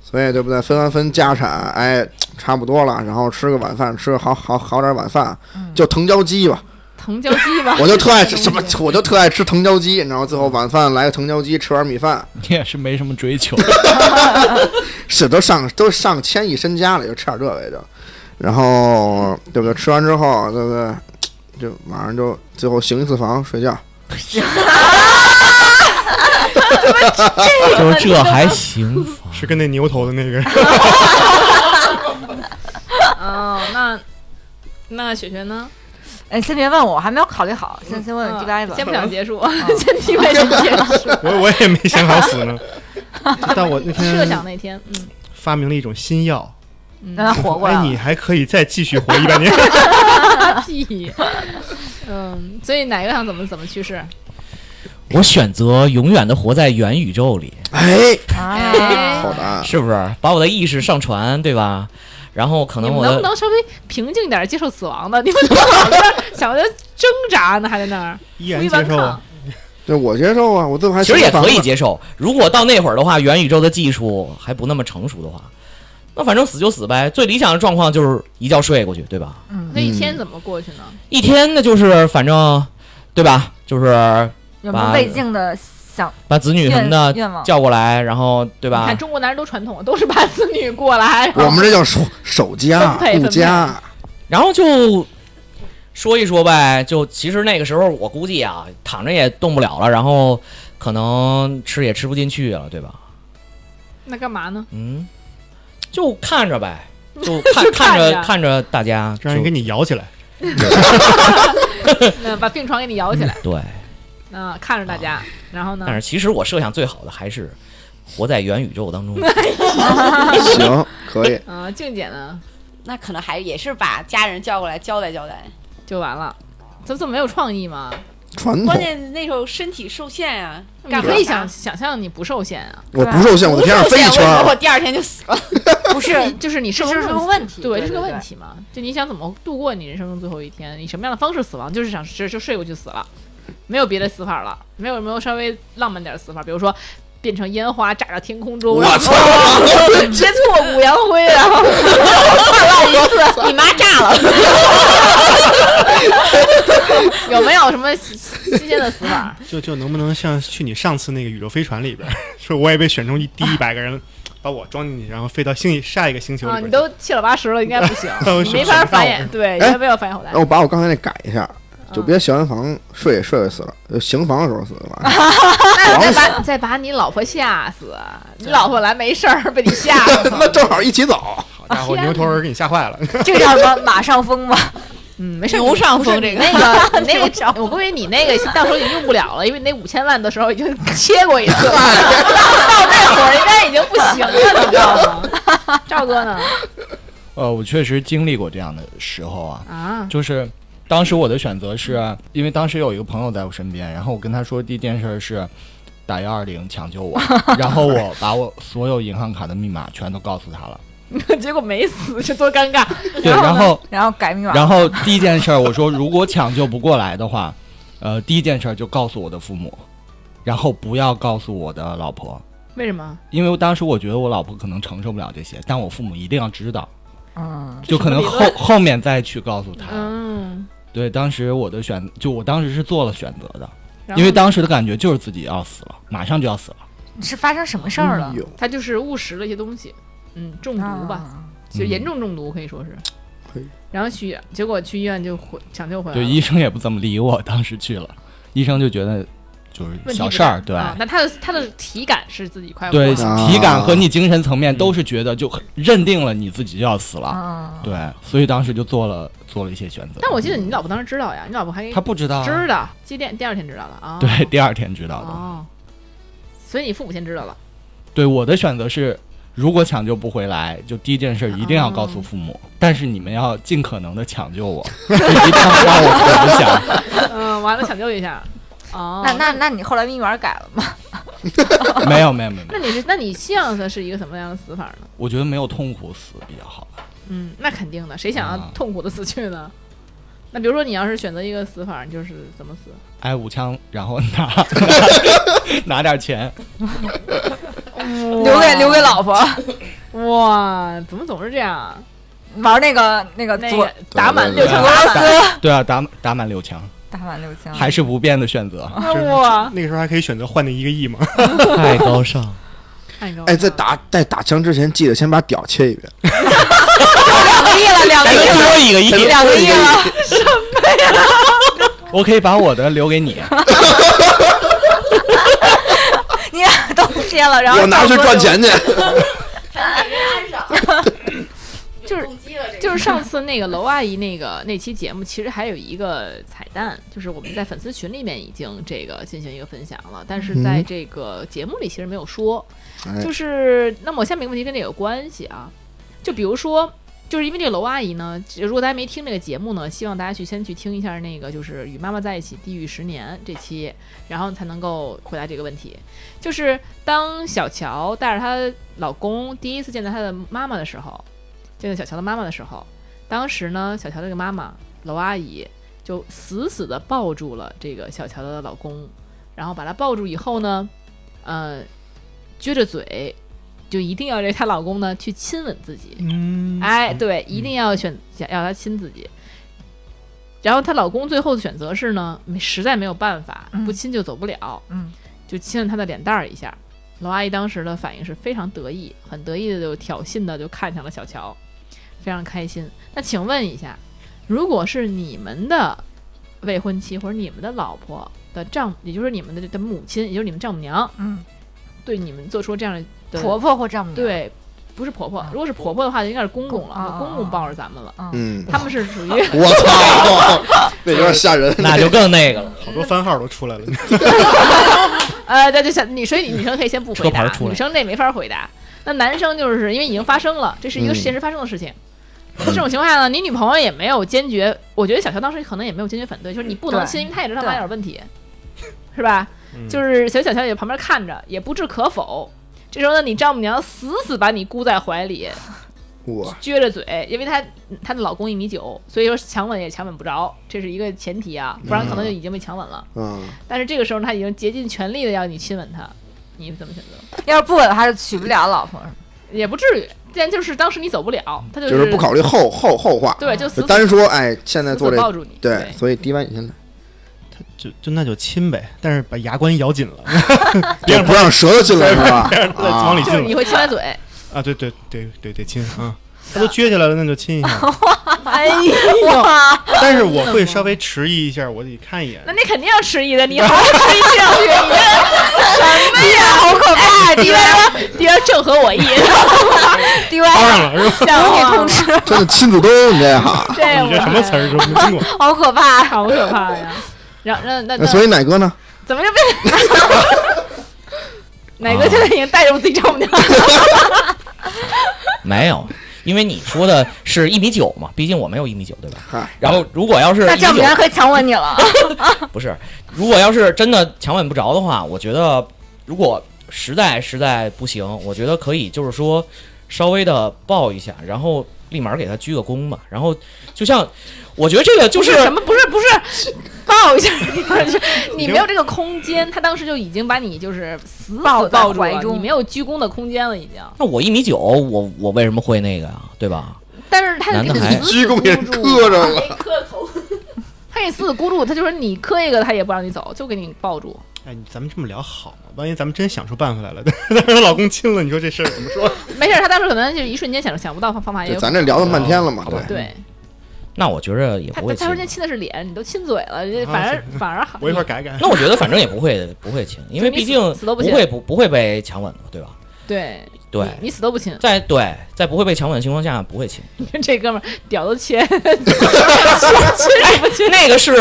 所以对不对？分完分家产，哎，差不多了，然后吃个晚饭，吃个好好好点晚饭，就藤椒鸡吧。藤椒鸡吧，我就特爱吃什么，我就特爱吃藤椒鸡，然后最后晚饭来个藤椒鸡，吃碗米饭，你也是没什么追求。是都上都上千亿身家了，就吃点这个也就，然后对不对？吃完之后，对不对？就晚上就最后行一次房睡觉。就是这还行，是跟那牛头的那个，哦，那那雪雪呢？哎，先别问我，我还没有考虑好，先先问问嗯 D 吧。先不想结束，先听为什么结束？我我也没想好死呢。但我那天设想那天，嗯，发明了一种新药，让他活过来哎，你还可以再继续活一百年。屁，嗯，所以哪个想怎么怎么去世？我选择永远的活在元宇宙里，哎，啊，好答案。是不是？把我的意识上传，对吧？然后可能我能不能稍微平静点接受死亡的？你们怎么想着挣扎呢？还在那儿依然接受啊。对，我接受啊，我最后还其实也可以接受。如果到那会儿的话，元宇宙的技术还不那么成熟的话，那反正死就死呗。最理想的状况就是一觉睡过去，对吧？嗯那一天怎么过去呢？一天那就是反正，对吧？就是有没有未尽的想把子女什么的？叫过来，然后对你吧看？中国男人都传统，都是把子女过来，我们这叫守守家 顾家。然后就说一说呗。就其实那个时候我估计啊，躺着也动不了了，然后可能吃也吃不进去了，对吧？那干嘛呢？嗯，就看着呗，就看就看看着着看着大家就让人给你摇起来，嗯，把病床给你摇起来，对。嗯，看着大家，然后呢但？是其实我设想最好的还是活在元宇宙当中。行，可以。啊，静姐呢那可能还也是把家人叫过来交代交代。就完了，怎么这么没有创意吗？传统关，键那时候身体受限呀、你可以想想象你不受限啊，我不受限，我天上飞一圈我。第二天就死了。不是，就是你生这是个问题对，这是个问题嘛？就你想怎么度过你人生中最后一天？以什么样的方式死亡？就是想就就睡过去死了，没有别的死法了，没有没有稍微浪漫点的死法，比如说。变成烟花炸到天空中，我然后操！先挫骨扬灰，然后一次，你妈炸了，有没有什么新新鲜的死法？就就能不能像去你上次那个宇宙飞船里边儿，说我也被选中一第一百个人，把我装进去，然后飞到星下一个星球啊。你都七老八十了，应该不行，你没法繁衍，对，哎应该没有繁衍后代那。我把我刚才那改一下，就嗯别小完房睡也睡死了，就行房的时候死的吧。那再把再把你老婆吓死，你老婆来没事儿被你吓死，那正好一起走。好家伙，牛头人给你吓坏了。这叫什么马上风吗？嗯，没事儿。牛上风这个那个你那个，我估计你那个到时候已经用不了了，因为你那五千万的时候已经切过一次了，到那会儿应该已经不行了，你知道吗？赵哥呢？呃，我确实经历过这样的时候啊，啊，就是当时我的选择是，因为当时有一个朋友在我身边，然后我跟他说第一件事是打幺二零抢救我，然后我把我所有银行卡的密码全都告诉他了。结果没死，这多尴尬。对，然后然后改密码，然后第一件事儿我说，如果抢救不过来的话，呃，第一件事儿就告诉我的父母，然后不要告诉我的老婆，为什么？因为当时我觉得我老婆可能承受不了这些，但我父母一定要知道，嗯，就可能后后面再去告诉他。嗯，对，当时我的选，就我当时是做了选择的，因为当时的感觉就是自己要死了，马上就要死了。是发生什么事儿了他就是误食了一些东西，嗯，中毒吧。啊就严重中毒可以说是可以。然后去，结果去医院就回抢救回来对，医生也不怎么理我，当时去了，医生就觉得就是小事儿，对。那他的他的体感是自己快活对，啊体感和你精神层面都是觉得就很认定了你自己就要死了，啊，对，所以当时就做了做了一些选择。但我记得你老婆当时知道呀，你老婆还他不知道啊，知道，第第第二天知道了啊。对，第二天知道的。哦，所以你父母先知道了。对，我的选择是，如果抢救不回来，就第一件事一定要告诉父母，但是你们要尽可能的抢救我，就 一定要让我活着下。嗯，完了抢救一下。哦，那那那你后来密码改了吗？没有没有没有，那你是那你希望的是一个什么样的死法呢？我觉得没有痛苦死比较好吧。嗯，那肯定的，谁想要啊痛苦的死去呢？那比如说你要是选择一个死法，你就是怎么死？挨五枪，然后拿 拿点钱，留给留给老婆哇，怎么总是这样啊？玩那个那个左那个打满六枪对打满，对啊，打打满六枪，打满六枪，还是不变的选择。哇，那个时候还可以选择换那一个亿吗。太高尚。太高了哎，在打在打枪之前，记得先把屌切一遍。两个亿了，两个亿了，多一个亿，两个亿了，我可以把我的留给你。你俩都切了，然后我拿去赚钱去。就是就是上次那个娄阿姨那个那期节目，其实还有一个彩蛋，就是我们在粉丝群里面已经这个进行一个分享了，但是在嗯这个节目里其实没有说。哎就是那么我下面一个问题跟这有关系啊，就比如说。就是因为这个娄阿姨呢，如果大家没听这个节目呢，希望大家去先去听一下那个就是与妈妈在一起地狱十年这期，然后才能够回答这个问题。就是当小乔带着她老公第一次见到她的妈妈的时候，见到小乔的妈妈的时候，当时呢，小乔这个妈妈娄阿姨就死死的抱住了这个小乔的老公，然后把她抱住以后呢，呃，撅着嘴，就一定要这她老公呢去亲吻自己。嗯，哎，对，一定要选想要她亲自己。然后她老公最后的选择是呢，实在没有办法，嗯不亲就走不了，嗯，就亲了她的脸蛋儿一下。娄阿姨当时的反应是非常得意，很得意的就挑衅的就看向了小乔，非常开心。那请问一下，如果是你们的未婚妻或者你们的老婆的丈，也就是你们的的母亲，也就是你们丈母娘，嗯，对你们做出这样的婆婆或丈母娘，对，不是婆婆，如果是婆婆的话，就应该是公公了，公啊公公抱着咱们了。嗯，他们是属于 我操，那有点吓人。那就更那个了。好多番号都出来了。呃，那就想你，所以女生可以先不回答女生这没法回答。那男生就是因为已经发生了，这是一个嗯现实发生的事情。那这种情况下呢，你女朋友也没有坚决，我觉得小乔当时可能也没有坚决反对，就是你不能亲，因为她也知道他妈有点问题，是吧？嗯就是小小乔也旁边看着，也不置可否。这时候呢，你丈母娘死死把你箍在怀里，我撅着嘴，因为她她的老公一米九，所以说强吻也强吻不着，这是一个前提啊，不然可能就已经被强吻了。嗯，但是这个时候他已经竭尽全力的要你亲吻他，你怎么选择？要是不吻他就娶不了老婆。也不至于，但就是当时你走不了，他就就是不考虑后后后话，对，就死死单说哎，现在做这死抱住你，对，所以迪完你现在就就那就亲呗，但是把牙关咬紧了，别不让舌头进来是吧？再往里啊，就是你会亲他嘴，啊，对对对对对，亲啊，他都撅起来了，那就亲一下。哎呀，但是我会稍微 迟疑一下，我得看一眼那。你肯定要迟疑的，你好好迟疑什么呀？好可怕！迪歪迪歪正合我意，对吧？当上了是吧？像你通吃，真的亲子都，你这哈。这你这什么词儿都没听过？好可怕！好可怕呀！然后那那那所以奶哥呢？怎么就变？奶哥现在已经带着我自己丈母娘？没有，因为你说的是一米九嘛，毕竟我没有一米九，对吧？然后如果要是那丈母娘九，可以强吻你了。不是，如果要是真的强吻不着的话，我觉得如果实在实在不行，我觉得可以就是说稍微的抱一下，然后立马给他鞠个躬嘛，然后就像我觉得这个就不是什么？不是不是，抱一下，你没有这个空间。他当时就已经把你就是死死抱在抱住了，怀中你没有鞠躬的空间了，已经。那我一米九，我我为什么会那个呀？对吧？但是他给你死死鞠躬给人箍住磕着了。磕头。他给你死死箍住，他就说你磕一个，他也不让你走，就给你抱住。哎，咱们这么聊好吗？万一咱们真想出办法来了，但是她老公亲了，你说这事儿怎么说？没事，他当时可能就一瞬间想想不到方法，也咱这聊了半天了嘛，对，对那我觉着也不会亲他他说。人家亲的是脸，你都亲嘴了，啊反而是反而好。我一会儿改改。那我觉得反正也不会不会亲，因为毕竟死都不亲不会不不会被强吻的，对吧？对对你你死都不亲，在对在不会被强吻的情况下不会亲，你看这哥们儿屌都切，亲亲不亲？那个是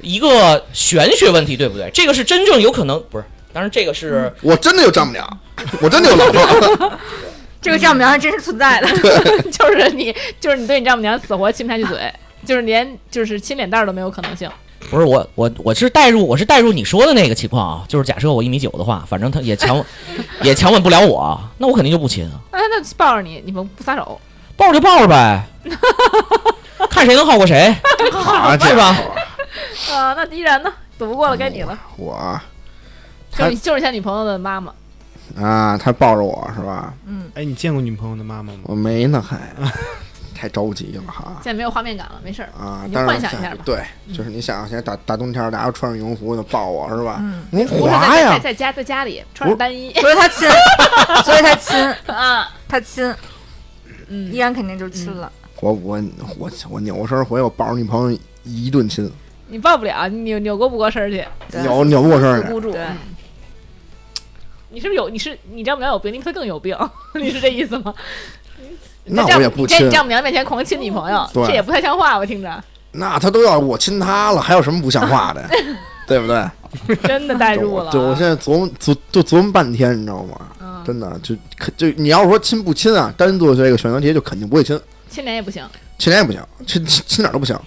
一个玄学问题，对不对？这个是真正有可能不是，当然这个是我真的有丈母娘，我真的有老婆。这个丈母娘还真是存在的。就是你就是你对你丈母娘死活亲不下去嘴，就是连就是亲脸蛋儿都没有可能性。不是我我我是代入我是代入你说的那个情况啊，就是假设我一米九的话，反正他也强 也强吻不了我，那我肯定就不亲啊，那那抱着你，你们不撒手，抱着就抱着呗，看谁能好过谁，好是吧？啊，那依然呢？躲不过了，该你了。我啊就就是像女朋友的妈妈，啊，他抱着我是吧？嗯哎，你见过女朋友的妈妈吗？我没呢，还 太着急了哈。现在没有画面感了，没事儿啊，你当然幻想一下吧。对，就是你想，现在大大冬天，大家穿上羽绒服就抱我是吧？嗯，您滑呀在家在家里穿着单衣所以他亲，所以他亲，啊，他亲，嗯依，然肯定就亲了。我我我我扭身回，我抱着女朋友一顿亲，你抱不了，你扭扭过不过身去，对扭扭不过身儿去。孤注。你是不是有？你是你丈母娘有病，你比他更有病，你是这意思吗？那我也不亲你在你，丈母娘面前狂亲女朋友，这也不太像话，我听着那他都要我亲他了，还有什么不像话的？对不对？真的代入了。就我现在琢磨琢就琢磨半天，你知道吗？嗯，真的就可就你要是说亲不亲啊，单做这个选择题就肯定不会亲，亲脸也不行，亲脸也不行，亲亲亲哪儿都不行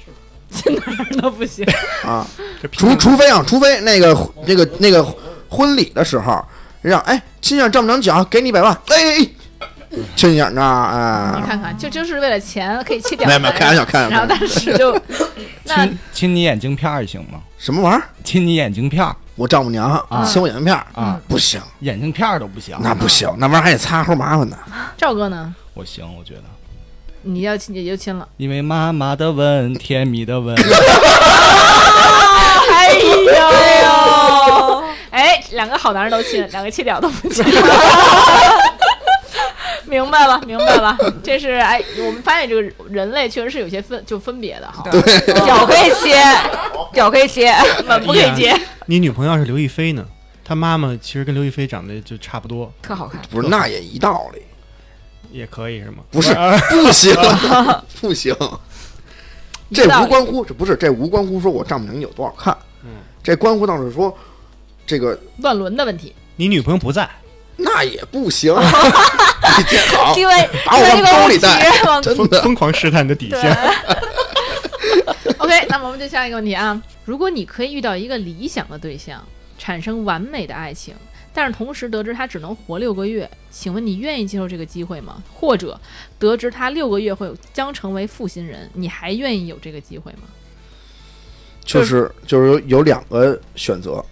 亲哪儿都不行。啊。除除非啊，除非那个那个那个婚礼的时候，让哎亲一下丈母娘脚，给你一百万，哎，亲一下那哎，你看看，就就是为了钱可以气掉没有没有，开玩笑开玩笑然后笑，但是就那亲亲你眼镜片儿行吗？什么玩意儿？亲你眼镜片儿我丈母娘啊亲我眼镜片儿啊，不行，眼镜片儿都不行。那不行，那玩意儿还得擦，齁麻烦呢。赵哥呢？我行，我觉得，你要亲也就亲了。因为妈妈的吻，甜蜜的吻。哎呦，哎，两个好男人都亲，两个气屌都不亲。明白了，明白了，这是哎，我们发现这个人类确实是有些分就分别的哈，对脚可以切，脚可以切，吻不可以接。你女朋友是刘亦菲呢？她妈妈其实跟刘亦菲长得就差不多，特好看。不是，那也一道理，也可以是吗？不是啊 不行，不行。这无关乎，这不是这无关乎说我丈母娘有多好看，嗯这关乎到是说这个乱伦的问题，你女朋友不在，那也不行。你见好，因为把我往因为这个问兜里带真的疯狂试探你的底线。OK，那么我们就下一个问题啊，如果你可以遇到一个理想的对象，产生完美的爱情，但是同时得知他只能活六个月，请问你愿意接受这个机会吗？或者得知他六个月会有将成为负心人，你还愿意有这个机会吗？就是就是有有两个选择，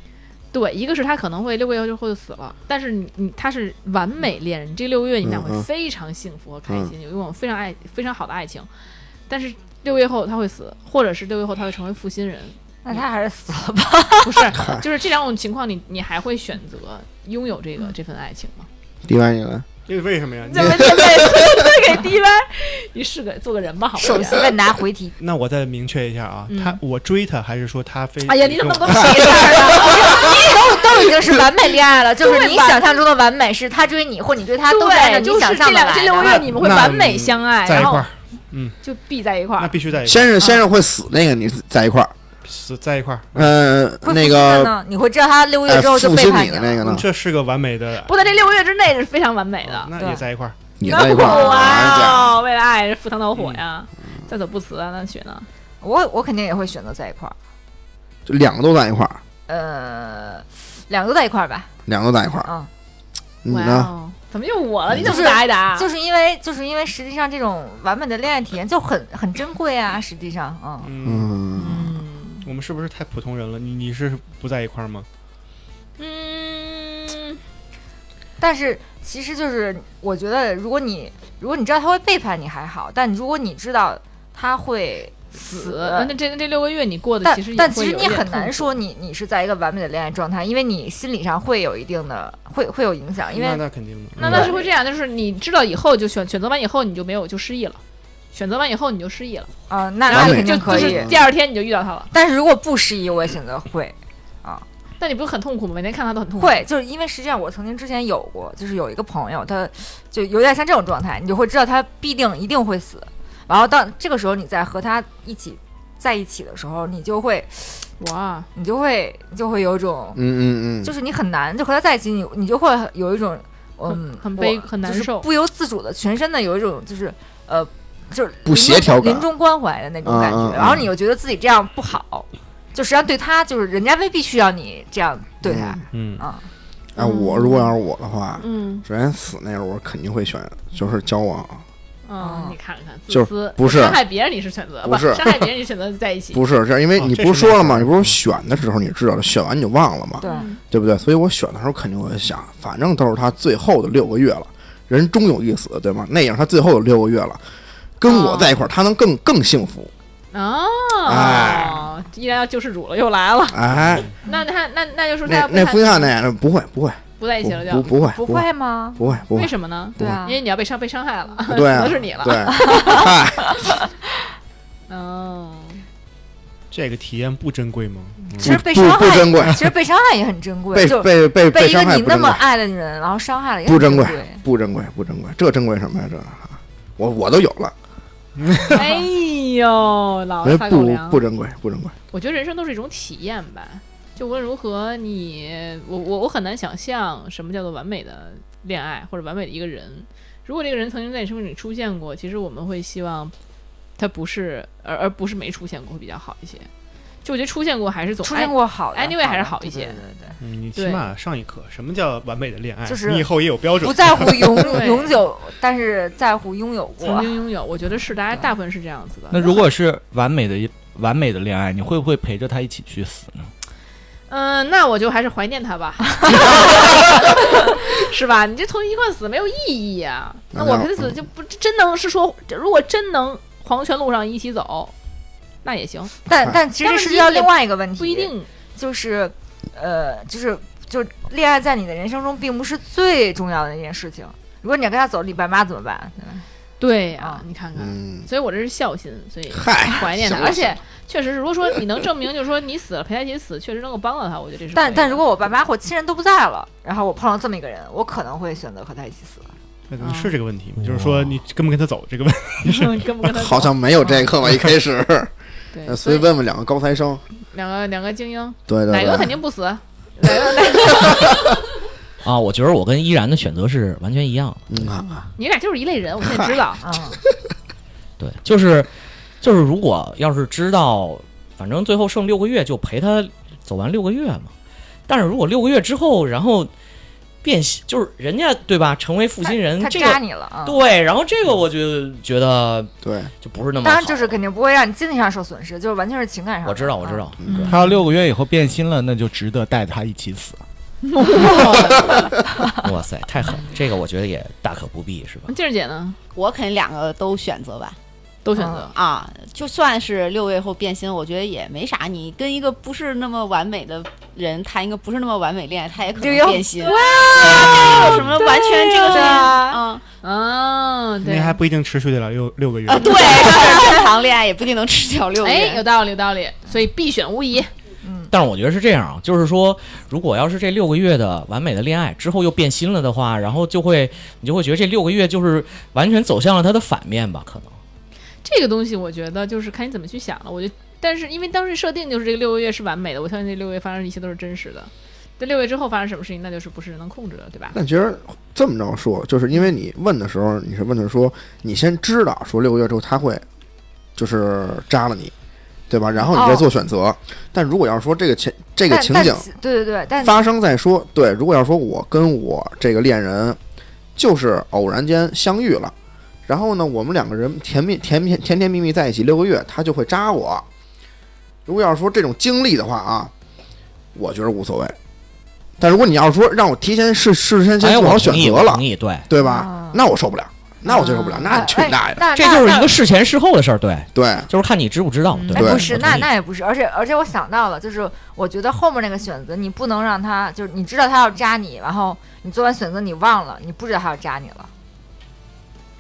对，一个是他可能会六个月之后就死了，但是你你他是完美恋人，这六个月你们俩会非常幸福和开心，有一种非常爱非常好的爱情，但是六个月后他会死，或者是六个月后他会成为负心人，那他还是死了吧。不是，就是这两种情况你，你还会选择拥有这个这份爱情吗？另外一个因为为什么呀？你怎么 怎么 给低歪？你是个做个人吧，好吧首不席问答回题，那我再明确一下啊，嗯他我追他还是说他非？哎呀，你怎么那么跟我多屁事儿啊？都都已经是完美恋爱了，就是你想象中的完美是他追你或你追他，都是按照对，就你想是这两象的来。这六个月你们会完美相爱，然后在一块儿，嗯就必在一块那儿。必须在一块儿，先生先生会死那个，你在一块儿，死在一块儿。嗯，那个呢，你会知道他六个月哎之后就背叛了。你的那个呢，这是个完美的，不在这六个月之内是非常完美的。那对也在一块儿。你在一块儿，哎哇哦，为了爱赴汤蹈火呀，在所不辞啊！那雪呢？我我肯定也会选择在一块儿，就两个都在一块儿，呃，两个都在一块儿吧。两个都在一块儿，嗯，哇你呢？哦，怎么又我了？你怎么就是不答一打？就是因为就是因为实际上这种完美的恋爱体验就很很珍贵啊，实际上，嗯，嗯我们是不是太普通人了？你你是不在一块儿吗？嗯，但是其实就是我觉得，如果你如果你知道他会背叛你还好，但如果你知道他会死。那这那这六个月你过的其实也但其实你很难说你你是在一个完美的恋爱状态，因为你心理上会有一定的会会有影响，因那为那肯定的。那那是会这样，就是你知道以后就选选择完以后你就没有就失忆了，选择完以后你就失忆了，啊、那然后那肯定可以。是第二天你就遇到他了，但是如果不失忆，我也选择会啊但你不是很痛苦吗？每天看他都很痛苦。会，就是因为实际上我曾经之前有过，就是有一个朋友，他就有点像这种状态，你就会知道他必定一定会死，然后到这个时候你再和他一起在一起的时候，你就会哇，你就会你就会有一种，嗯嗯嗯，就是你很难就和他在一起，你你就会有一种嗯很悲很难受不由自主的全身的有一种就是呃就是不协调感临终关怀的那种感觉，嗯嗯嗯然后你又觉得自己这样不好。就实际上对他，就是人家未必需要你这样对他嗯，啊、哎，我如果要是我的话，嗯首先死那个我肯定会选，就是交往，嗯，你看看，自就是私不是伤害别人你是选择，不是伤害别人你选择在一起，不是，是因为哦你不是说了吗？你不是选的时候你知道了，选完你就忘了嘛，对。对不对？所以我选的时候肯定会想，反正都是他最后的六个月了，人终有一死，对吗？那也是他最后的六个月了，跟我在一块儿，他能更更幸福。哦哎，依然要救世主了，又来了。哎，那他那那就是他那那福汉那那不会不会。不在一起了就。不不会不不会。会吗？不会不会。为，什么呢？对啊。因，为你要被伤被伤害了，对啊，可能是你了。对，嗨，哦，这个体验不珍贵吗？其实被不伤害，不珍贵，其实被伤害也很珍贵，被就被被被一伤个你那么爱的人，然后伤害了也不珍贵。不珍贵，不珍贵，这珍贵什么呀？这？我我都有了，哎呦，老撒狗粮。不珍贵，不珍贵。我觉得人生都是一种体验吧。就无论如何，你我我我很难想象什么叫做完美的恋爱或者完美的一个人。如果这个人曾经在你生命里出现过，其实我们会希望他不是，而而不是没出现过会比较好一些。就我觉得出现过还是总出现过好的 anyway 还是好一些对对对对嗯，你起码上一课，什么叫完美的恋爱？就是你以后也有标准。不在乎永 永久，但是在乎拥有过曾。经拥有，我觉得是大家大部分是这样子的。那如果是完美的一完美的恋爱，你会不会陪着他一起去死呢？嗯，那我就还是怀念他吧 是吧？你这从一块死没有意义啊。那我陪他死就不真能是说，如果真能黄泉路上一起走，那也行，但但其实但问题也涉及到另外一个问题，不一定。就是，呃，就是就是恋爱在你的人生中并不是最重要的一件事情。如果你要跟他走你爸妈怎么办？对吧对呀、啊你看看，嗯，所以我这是孝心，所以嗨，怀念他。而且确实是，如果说你能证明，就是说你死了陪他一起死，确实能够帮到他，我觉得这是。但但如果我爸妈或亲人都不在了，然后我碰到这么一个人，我可能会选择和他一起死。那可能是这个问题吗？就是说你跟不跟他走这个问题。跟不跟他走好像没有这个吧？一开始，所以问问两个高材生，两个两个精英，对对哪个肯，定不死？哪个哪个？啊，我觉得我跟依然的选择是完全一样的。你看看，你俩就是一类人，我现在知道。啊，对，就是就是，如果要是知道，反正最后剩六个月，就陪他走完六个月嘛。但是如果六个月之后，然后变心，就是人家对吧，成为负心人，他这个扎你了啊。对，然后这个我就觉得对，就不是那么好。当然，就是肯定不会让你经济上受损失，就是完全是情感上。我知道，我知道，他要六个月以后变心了，那就值得带他一起死。哇塞，太狠了！这个我觉得也大可不必，是吧？静儿姐呢？我肯定两个都选择吧。都选择。啊，就算是六个月后变心，我觉得也没啥。你跟一个不是那么完美的人谈一个不是那么完美恋爱，他也可能变心。哇，这个有什么完全这个嗯啊，对那，还不一定持续得了六六个月。啊，对，是 正常恋爱也不一定能持久六个哎，月。有道理，有道理，所以必选无疑。嗯但是我觉得是这样啊，就是说，如果要是这六个月的完美的恋爱之后又变心了的话，然后就会你就会觉得这六个月就是完全走向了它的反面吧？可能这个东西，我觉得就是看你怎么去想了。我觉得，但是因为当时设定就是这个六个月是完美的，我相信这六个月发生的一切都是真实的。这六个月之后发生什么事情，那就是不是人能控制的，对吧？但其实这么着说，就是因为你问的时候，你是问的说，你先知道说六个月之后他会就是扎了你，对吧？然后你再做选择。但如果要是说这个情这个情景对对对，但发生再说，对，如果要说我跟我这个恋人就是偶然间相遇了，然后呢，我们两个人甜蜜甜蜜甜甜蜜蜜在一起六个月，他就会扎我。如果要是说这种经历的话啊，我觉得无所谓。但如果你要是说让我提前事事先做好选择了对，对吧？啊？那我受不了，那我接受不了，啊那你去你大爷这就是一个事前事后的事儿，对，对，就是看你知不知道，对，哎，对不是，那那也不是，而且而且我想到了，就是我觉得后面那个选择，你不能让他，就是你知道他要扎你，然后你做完选择你忘了，你不知道他要扎你了，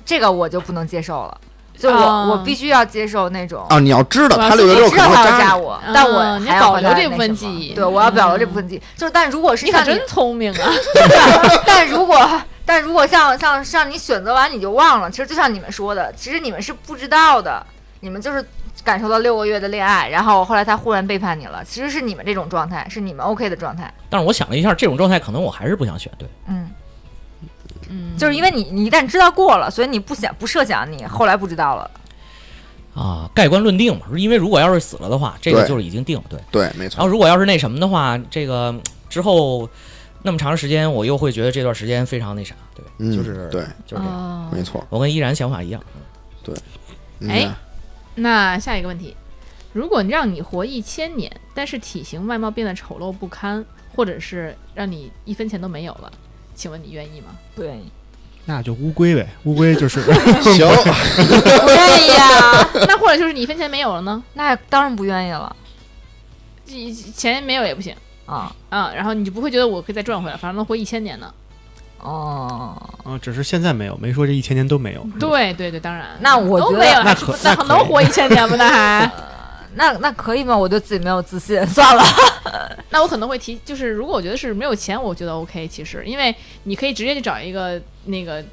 这个我就不能接受了。就我、啊我必须要接受那种，啊，你要知道他六月之后我知道他要可能会扎你，扎我，啊但我还要保留这部分记忆对，我要保留这嗯部分记忆。就是，但如果是像你可真聪明啊！但如果但如果像像像你选择完你就忘了，其实就像你们说的，其实你们是不知道的，你们就是感受到六个月的恋爱，然后后来他忽然背叛你了，其实是你们这种状态，是你们 OK 的状态。但是我想了一下，这种状态可能我还是不想选，对，嗯，嗯，就是因为你你一旦知道过了，所以你不想不设想你后来不知道了。啊，盖棺论定嘛，因为如果要是死了的话，这个就是已经定了，对。对，没错，然后如果要是那什么的话，这个嗯之后那么长时间，我又会觉得这段时间非常那啥，对，嗯，就是对，就是这样。哦。没错。我跟依然想法一样，对。哎那下一个问题，如果让你活一千年，但是体型外貌变得丑陋不堪，或者是让你一分钱都没有了，请问你愿意吗？不愿意，那就乌龟呗，乌龟就是 行，不愿意啊，那或者就是你一分钱没有了呢？那当然不愿意了这钱没有也不行啊。啊，然后你就不会觉得我可以再赚回来，反正能活一千年呢。哦，啊，只是现在没有，没说这一千年都没有。对对对，当然，那我觉得都没有，那能活一千年吗？那还 那那可以吗？我对自己没有自信，算了。那我可能会提，就是如果我觉得是没有钱，我觉得 OK。其实，因为你可以直接去找一个那个，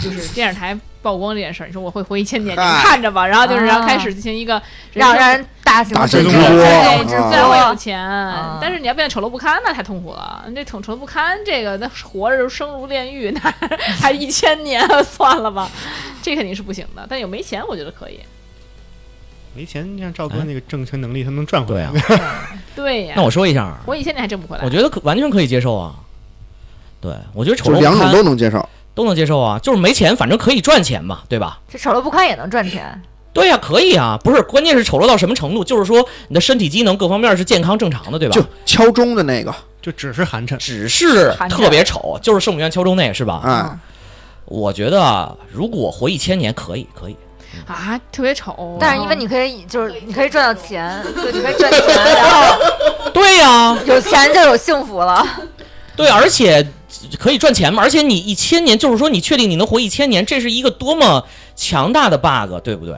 就是电视台曝光这件事儿。你说我会活一千年，你们看着吧。然后就是，啊然后开始进行一个让 让人大型大直播型直播对，只啊自然会有钱。啊但是你要变得丑陋不堪，那太痛苦了。你这丑丑陋不堪，这个那活着生如炼狱，那还一千年，算了吧，这肯定是不行的。但有没钱，我觉得可以。没钱，像赵哥那个挣钱能力，他能赚回来。对啊。对呀，那我说一下，活一千年还挣不回来。我觉得可完全可以接受啊。对，我觉得丑陋两种都能接受。都能接受啊，就是没钱，反正可以赚钱嘛，对吧？这丑陋不堪也能赚钱。对呀、可以啊，不是，关键是丑陋到什么程度？就是说你的身体机能各方面是健康正常的，对吧？就敲钟的那个，就只是寒碜。只是特别丑，就是圣母院敲钟那个是吧？嗯，我觉得如果活一千年，可以，可以。啊，特别丑。但是因为你可以，就是你可以赚到钱，对，你可以赚钱，然后 对呀、有钱就有幸福了。对，而且可以赚钱嘛，而且你一千年，就是说你确定你能活一千年，这是一个多么强大的 bug，对不对？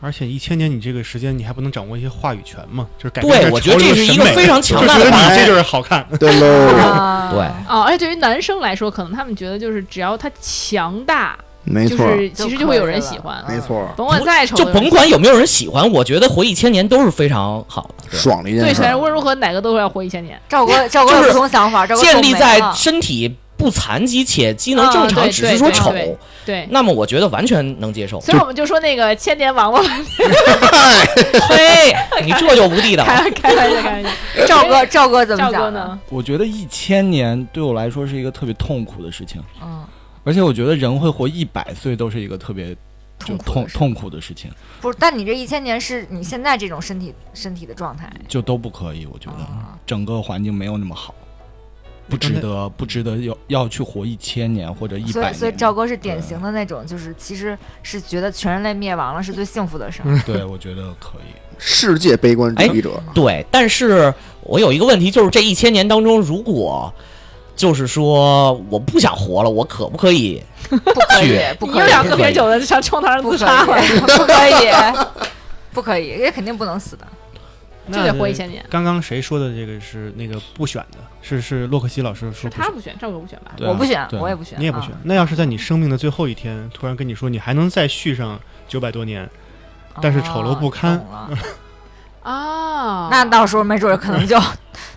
而且一千年，你这个时间你还不能掌握一些话语权嘛？就是改变对，我觉得这是一个非常强就觉得大的 bug。你这就是好看。对喽，啊对，哦，而且对于男生来说，可能他们觉得就是只要他强大，就没错，是其实就会有人喜欢，没错，甭管再丑，就甭管有没有人喜欢，我觉得活一千年都是非常好的。对对，爽的一件事儿。反正无论如何哪个都要活一千年。赵哥，赵哥有不同想法，赵哥建立在身体不残疾且机能正常，只是说丑，对对，那么我觉得完全能接受。所以我们就说那个千年王八，嘿，你这就无地道了。开开玩笑，开玩笑。赵哥，赵哥怎么想的？赵哥呢？我觉得一千年对我来说是一个特别痛苦的事情，嗯，而且我觉得人会活一百岁都是一个特别就痛苦的事痛痛苦的事情，不是，但你这一千年是你现在这种身体身体的状态就都不可以。我觉得啊整个环境没有那么好，不值得不值得要要去活一千年或者一百年。所以所以赵哥是典型的那种，就是其实是觉得全人类灭亡了是最幸福的事儿。对，我觉得可以。世界悲观主义者，对，但是我有一个问题，就是这一千年当中，如果就是说我不想活了，我可不可以？不可以，不可以，你又想喝啤酒的上窗台上不可自杀了，以，不可以，不可以，也肯定不能死的。就得活一千年。刚刚谁说的这个是那个不选的？是是洛克希老师说他不选，赵哥不选吧？我不选，我也不选，你也不选啊。那要是在你生命的最后一天，突然跟你说你还能再续上九百多年，但是丑陋不堪 哦那到时候没准儿可能就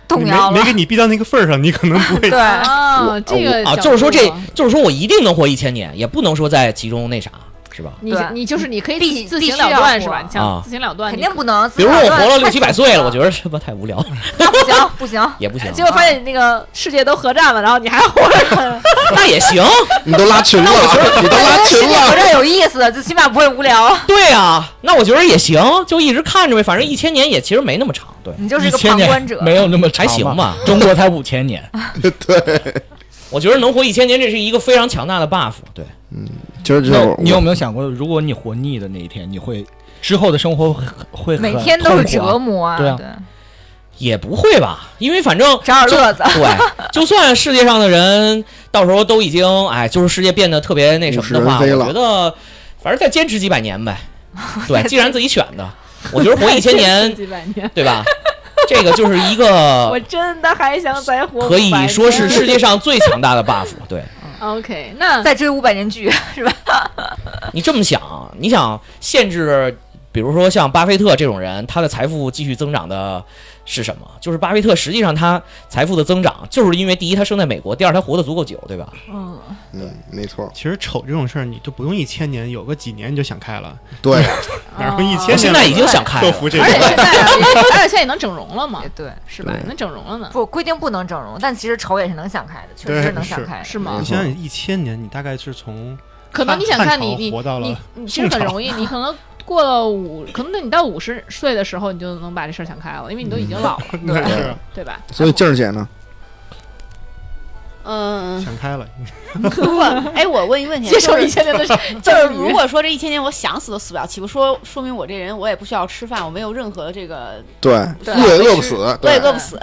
动没没。给你逼到那个份儿上，你可能不会对，啊，这个啊，就是说这，就是说我一定能活一千年，也不能说在其中那啥，是吧？你对你就是你可以必自自行了断是吧？你啊想自行了断，肯定不能。比如说我活了六七百岁了，我觉得这不太无聊，那不行，不行。也不行，结果发现你那个世界都核战了，然后你还活着，那也行。你都拉群了，你都拉群了，这有意思，最起码不会无聊。对啊，那我觉得也行，就一直看着呗，反正一千年也其实没那么长，对，你就是一个一千年旁观者，没有那么还行吧中国才五千年，我觉得能活一千年，这是一个非常强大的 buff，对。其实就是你有没有想过，如果你活腻的那一天，你会之后的生活会会很每天都是折磨啊。对啊对，也不会吧，因为反正找点乐子。对，就算世界上的人到时候都已经哎，就是世界变得特别那什么的话，我觉得反正再坚持几百年呗。对，既然自己选的，我觉得活一千年，几百年，对吧？这个就是一个 我个真的还想再活可以说是世界上最强大的 buff。对 OK，那再追五百年剧是吧？你这么想，你想限制，比如说像巴菲特这种人，他的财富继续增长的是什么？就是巴菲特实际上他财富的增长，就是因为第一他生在美国，第二他活得足够久，对吧？嗯，对，没错，其实丑这种事儿，你都不用一千年，有个几年你就想开了，对，哪会一千哦年？现在已经想开了。克服这个而且现在啊，而且现在 也能整容了嘛，对，是吧？能整容了呢，不规定不能整容，但其实丑也是能想开的，确实是能想开。是吗你？想想，一千年，你大概是从可能你想看你你活到了你你其实很容易，你可能过了五，可能等你到五十岁的时候，你就能把这事儿想开了，因为你都已经老了，那是对吧？所以静儿姐呢？嗯，想开了。如果哎，我问一问题，接受就是一千年的 就是如果说这一千年我想死都死不了，岂不说说明我这人我也不需要吃饭，我没有任何这个对，饿也饿不死，我也对，饿不死，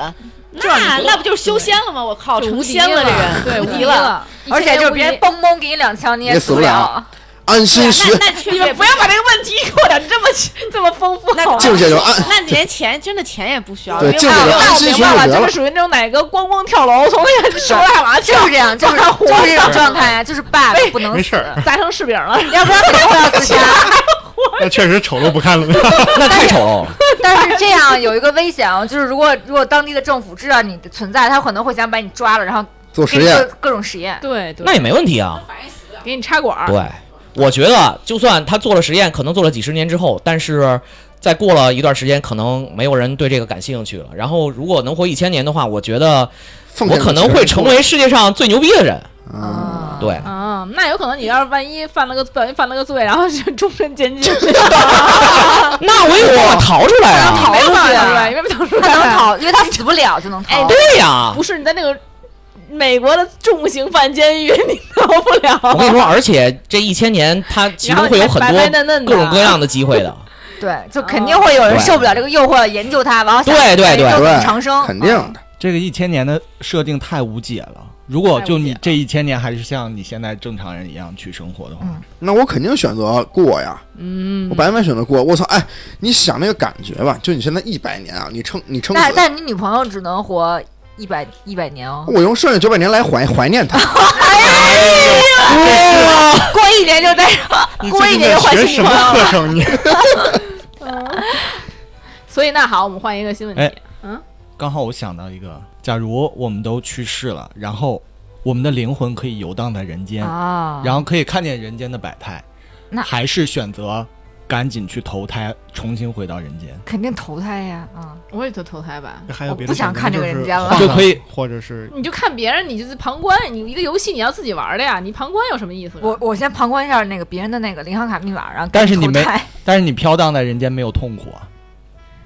那那不就是修仙了吗？我靠，成仙了，这人对，无敌了，而且就是别人嘣嘣给你两枪，你也死不了。安心学，那确实也你们不要把这个问题扩展这么这么丰富好吗？境界就安。那连钱真的钱也不需要，对就安那我心学明白了，就得了就是。属于那种哪个咣咣跳楼，从那个手上往下就是这样，就是活就是这种状态，就是爸爸不能砸成柿饼了。要不然肯定会要自杀。那确实丑陋不堪了。那太丑了。但是这样有一个危险啊，就是如果如果当地的政府知道你的存在，他可能会想把你抓了，然后做实验给你做，各种实验。对对，那也没问题啊。给你插管儿。对，我觉得就算他做了实验，可能做了几十年之后，但是再过了一段时间，可能没有人对这个感兴趣了。然后如果能活一千年的话，我觉得我可能会成为世界上最牛逼的人。啊，对，啊，那有可能你要是万一犯了个不小心犯了个罪，然后是终身监禁，那我也有办法逃出来啊！逃出来啊对，因为逃出他能来。逃，因为他死不了就能逃。哎对呀，不是你在那个美国的重刑犯监狱，你逃不了。我跟你说，而且这一千年，他其中会有很然后你还白白嫩嫩的多各种各样的机会的。对，就肯定会有人受不了这个诱惑，研究它，然后想对对对对长生，肯定的。这个一千年的设定太无解了。如果就你这一千年还是像你现在正常人一样去生活的话，嗯那我肯定选择过呀，嗯我百分百选择过。我操，哎，你想那个感觉吧，就你现在一百年啊，你撑你撑死，但但你女朋友只能活一百一百年哦，我用剩下九百年来怀怀念他。过一年就带上，过一年就换学什么新女朋友了。课程？你 所以那好，我们换一个新问题哎。嗯，刚好我想到一个，假如我们都去世了，然后我们的灵魂可以游荡在人间，啊，然后可以看见人间的百态，那还是选择赶紧去投胎，重新回到人间，肯定投胎呀，啊，我也就投胎吧。还有别的我不想看这个人间了。就可以。或者是你就看别人，你就是旁观。你一个游戏你要自己玩的呀，你旁观有什么意思？我我先旁观一下那个别人的那个银行卡密码，然后但是你没投胎。但是你飘荡在人间没有痛苦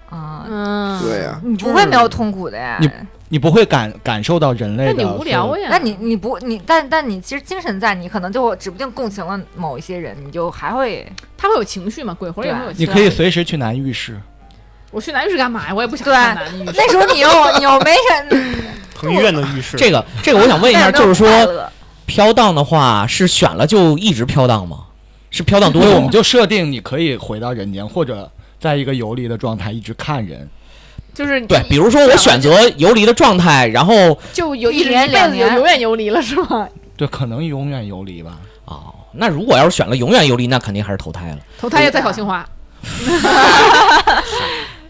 啊，啊，嗯，对呀，你不会没有痛苦的呀。你你不会感感受到人类的那你无聊呀。那你你不你但但你其实精神在，你可能就指不定共情了某一些人，你就还会他会有情绪吗？鬼魂也会有情绪。你可以随时去男浴室，我去男浴室干嘛呀？我也不想对看男浴室。那时候你又你又没人，彭于晏的浴室。这个这个，我想问一下，就是说飘荡的话，是选了就一直飘荡吗？是飘荡多对，久？我们就设定你可以回到人间，或者在一个游离的状态一直看人。就是对，比如说我选择游离的状态，然后就有一年一辈子两年永远游离了是吗？对，可能永远游离吧。哦，那如果要是选了永远游离，那肯定还是投胎了。投胎也再考清华。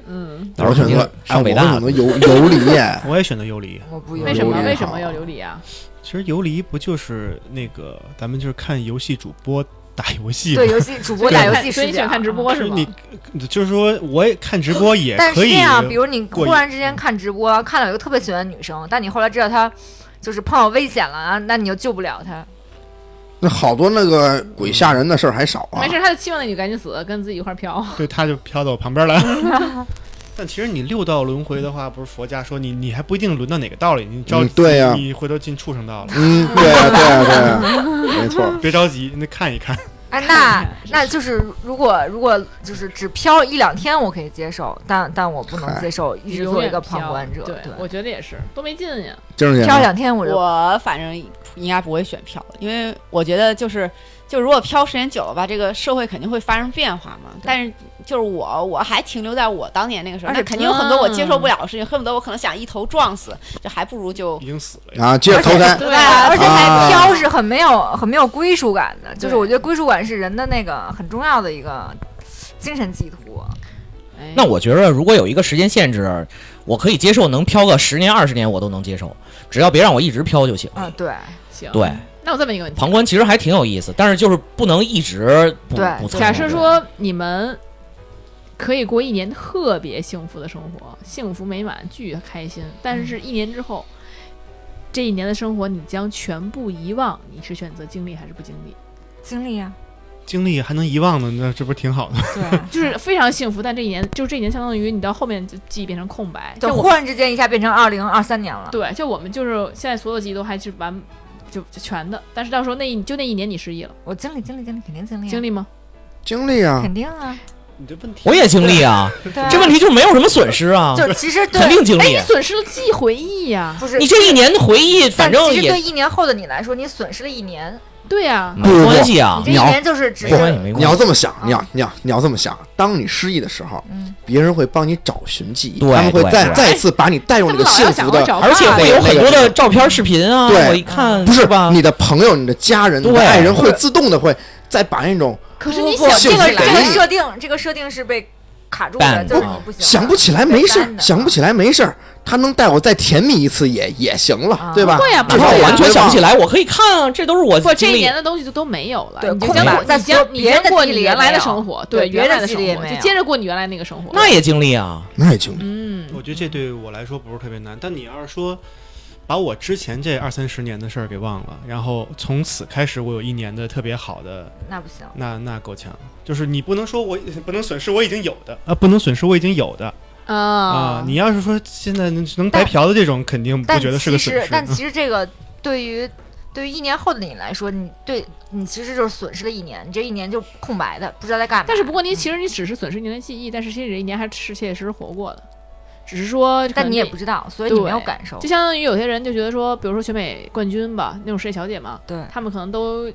嗯，我选择，哎，我会上北大选择游游离。我也选择游离。我不有为什么为什么要游离啊？其实游离不就是那个咱们就是看游戏主播打游戏对？游戏主播打游戏视角所以你喜欢看直播是是吗？你，就是说我也看直播也但可以。是这样，比如你忽然之间看直播，看到有一个特别喜欢的女生，但你后来知道她就是碰到危险了啊，那你就救不了她。那好多那个鬼吓人的事儿还少啊没。事，他就期望那女赶紧死，跟自己一块儿飘。对，他就飘到我旁边来。但其实你六道轮回的话，不是佛家说你你还不一定轮到哪个道里，你着急，嗯对呀你回头进畜生道了，嗯，对呀，对呀，对呀，没错。别着急，那看一看。哎，那那就是如果如果就是只飘一两天，我可以接受，但但我不能接受一直做一个旁观者。对，我觉得也是，多没劲呀。飘两天我就我反正应该不会选飘，因为我觉得就是就如果飘时间久了吧，这个社会肯定会发生变化嘛。但是就是我我还停留在我当年那个时候，而且那肯定有很多我接受不了的事情，恨不得我可能想一头撞死，就还不如就已经死了呀。啊，接着投胎。对，而且啊还飘是很没有很没有归属感的，就是我觉得归属感是人的那个很重要的一个精神寄托。哎那我觉得，如果有一个时间限制，我可以接受，能飘个十年、二十年我都能接受，只要别让我一直飘就行。嗯，对，行。对，那我再问一个问题：旁观其实还挺有意思，但是就是不能一直不对不假设说你们可以过一年特别幸福的生活，幸福美满，巨开心，但是一年之后，这一年的生活你将全部遗忘，你是选择经历还是不经历？经历啊，经历还能遗忘呢，那这不是挺好的？对。就是非常幸福，但这一年就这一年相当于你到后面就记忆变成空白。就忽然之间一下变成二零二三年了，对，就我们就是现在所有记忆都还是完就就全的，但是到时候那一就那一年你失忆了，我经历经历经历肯定经历啊，经历吗？经历啊，肯定啊，你这问题我也经历啊，这问题就是没有什么损失啊，就其实对。肯定经哎，历你。损失了记忆回忆呀、不是你这一年的回忆，反正其实对一年后的你来说，你损失了一年，对呀，没关系啊。你这，一年就是只没关系是没关系。你要这么想，你要你要你要这么想，当你失忆的时候，嗯别人会帮你找寻记忆，对他们会对对。再再次把你带入他那个幸福的，找而且会有很多的照片、视频啊，对。我一看不是吧？你的朋友、你的家人、你的对。爱人会自动的会再把那种可是你不不想这个这个设定，这个设定是被卡住的就是你不行，想不起来没事想不起来没事儿，他能带我再甜蜜一次也也行了啊，对吧？会呀哪至少我怕我完全想不起来。我可以看啊，这都是我不，这一年的东西就都没有了，对你就将你将你别人的将过你原来的生活，对原来的生活，就接着过你原来那个生活。那也经历啊。那也经历，嗯，我觉得这对我来说不是特别难，但你要是说把我之前这二三十年的事儿给忘了，然后从此开始我有一年的特别好的，那不行。那那够呛。就是你不能说我 不能损失我已经有的啊，不能损失我已经有的啊啊。你要是说现在能能白嫖的这种，肯定不觉得是个，损失。但其实这个对于对于一年后的你来说，你对你其实就是损失了一年，你这一年就空白的，不知道在干嘛。但是不过你其实你只是损失一年的记忆，但是其实这一年还是切切实实活过的，只是说但你也不知道，所以你没有感受就。相当于有些人就觉得说，比如说选美冠军吧，那种世界小姐嘛，对，他们可能都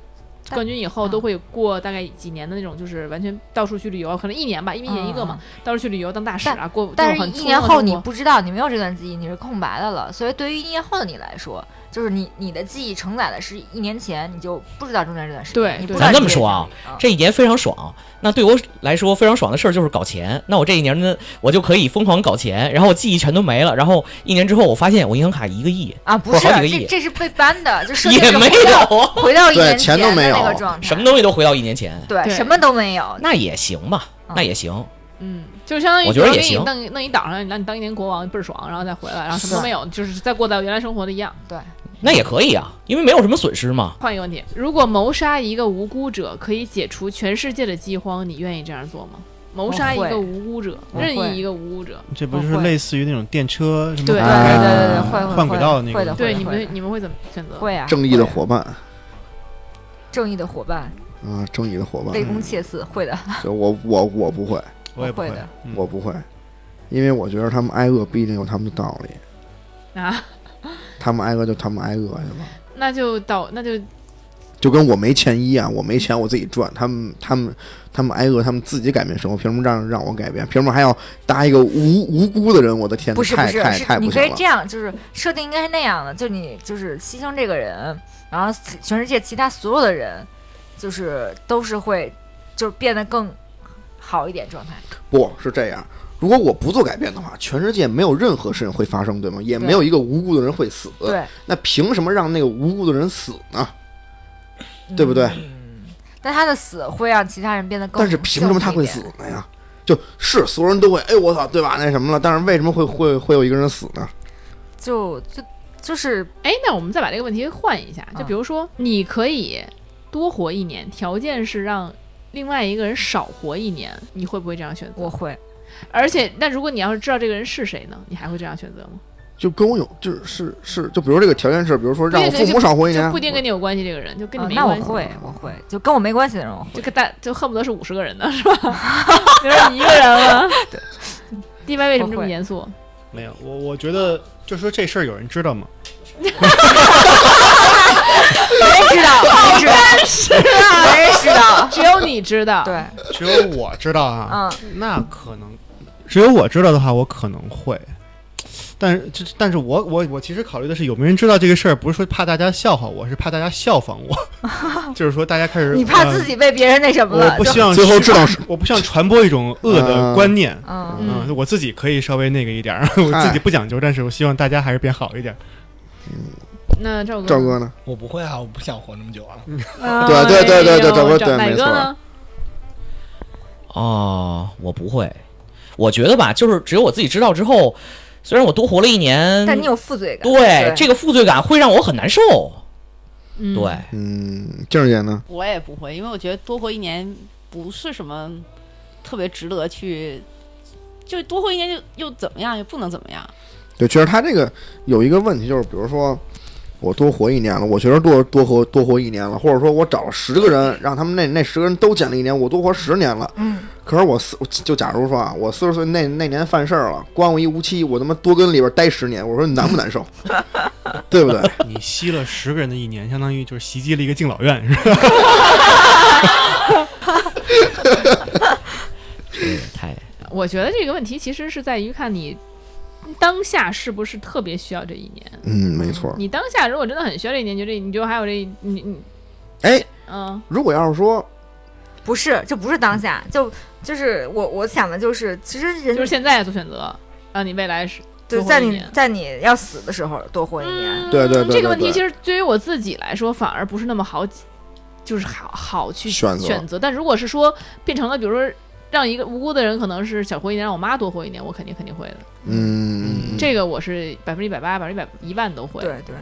冠军以后嗯都会过大概几年的那种，就是完全到处去旅游，可能一年吧，因为一年一个嘛，到处去旅游当大使啊，过但是一年后你不不知道，你没有这段记忆，你是空白的了。所以对于一年后的你来说，就是你你的记忆承载的是一年前，你就不知道中间这段时间。对对你不咱这么说啊，这一年非常爽。那对我来说非常爽的事儿就是搞钱。那我这一年呢，我就可以疯狂搞钱，然后我记忆全都没了。然后一年之后，我发现我银行卡一个亿，啊，不是好几个亿这这是被搬的，就是也没有，回到一年前的钱都没有那个状态，什么东西都回到一年前，对，对什么都没有。那也行吧，嗯那也行。嗯，就相当于我觉得也行。弄弄一岛上，让你当一年国王倍儿爽，然后再回来，然后什么都没有，就是再过到原来生活的一样。对，那也可以啊，因为没有什么损失嘛。换一个问题，如果谋杀一个无辜者可以解除全世界的饥荒，你愿意这样做吗？谋杀一个无辜者，任意一个无辜者，这不就是类似于那种电车什么对对啊对对换轨道的那个。会的，对你们你们会怎么选择？会啊，正义的伙伴。正义的伙伴，啊，正义的伙伴。卑，躬切嗣，会的，就我我我不会，我也不会的嗯我不会，因为我觉得他们挨饿不一定有他们的道理，啊，他们挨饿就他们挨饿去吧。那就到那就就跟我没钱一样，我没钱我自己赚，他们他们他们挨饿，他们自己改变生活，凭什么让让我改变？凭什么还要搭一个无无辜的人？我的天，不是不是太太是你行。可以这样，就是设定应该是那样的，就你就是牺牲这个人，然后全世界其他所有的人，就是都是会就是变得更好一点状态。不是这样，如果我不做改变的话，全世界没有任何事情会发生，对吗？也没有一个无辜的人会死。对，那凭什么让那个无辜的人死呢？对不对？但他的死会让其他人变得更。但是凭什么他会死？呢呀？就是所有人都会，哎，我操，对吧？那什么了？但是为什么会会会有一个人死呢？就就就是哎，那我们再把这个问题换一下，就嗯比如说，你可以多活一年，条件是让另外一个人少活一年，你会不会这样选择？我会，而且，那如果你要是知道这个人是谁呢，你还会这样选择吗？就跟我有，就是是是，就比如这个条件是，比如说让我父母少活一年，就不一定跟你有关系，这个人就跟你啊没关系。那我会，我会，就跟我没关系的人我会。就跟大就恨不得是五十个人呢，是吧？比如说你一个人了。对 D Y 为什么这么严肃？没有，我我觉得就说这事儿有人知道吗？没人知道，没人知道，没人知道。只有你知道。对，只有我知道啊，嗯，那可能只有我知道的话，我可能会。但是，这但是我我我其实考虑的是有没有人知道这个事儿，不是说怕大家笑话我，是怕大家效仿我，就是说大家开始你怕呃自己被别人那什么了？就我不希望最后知道是我不希望传播一种恶的观念。嗯，嗯嗯，我自己可以稍微那个一点儿，我自己不讲究，但是我希望大家还是变好一点。那赵哥，赵哥呢？我不会啊，我不想活那么久啊。啊，对对对对对赵赵哥对没错哪个？哦，我不会。我觉得吧，就是只有我自己知道之后，虽然我多活了一年，但你有负罪感。对这个负罪感会让我很难受。嗯对，嗯，静儿姐呢？我也不会，因为我觉得多活一年不是什么特别值得去，就多活一年就又怎么样，又不能怎么样。对，其实他这个有一个问题，就是比如说我多活一年了，我觉得多多活多活一年了，或者说我找了十个人，让他们那那十个人都减了一年，我多活十年了。嗯，可是我四就假如说啊，我四十岁那那年犯事儿了，关我一无期，我他妈多跟里边待十年，我说你难不难受？对不对？你吸了十个人的一年，相当于就是袭击了一个敬老院，是吧？这个太我觉得这个问题其实是在于看你当下是不是特别需要这一年。嗯，没错。你当下如果真的很需要这一年，就这，你就还有这，你你哎，嗯，如果要是说不是，这不是当下，就就是我我想的就是，其实人就是现在做选择，让你未来是就在你在你要死的时候多活一年。嗯对对对对这个问题其实对于我自己来说，反而不是那么好，就是好好去选择选择。但如果是说变成了，比如说让一个无辜的人可能是想活一年，让我妈多活一年，我肯定肯定会的。嗯，这个我是百分之一百八、百分之一百一万都会。对对，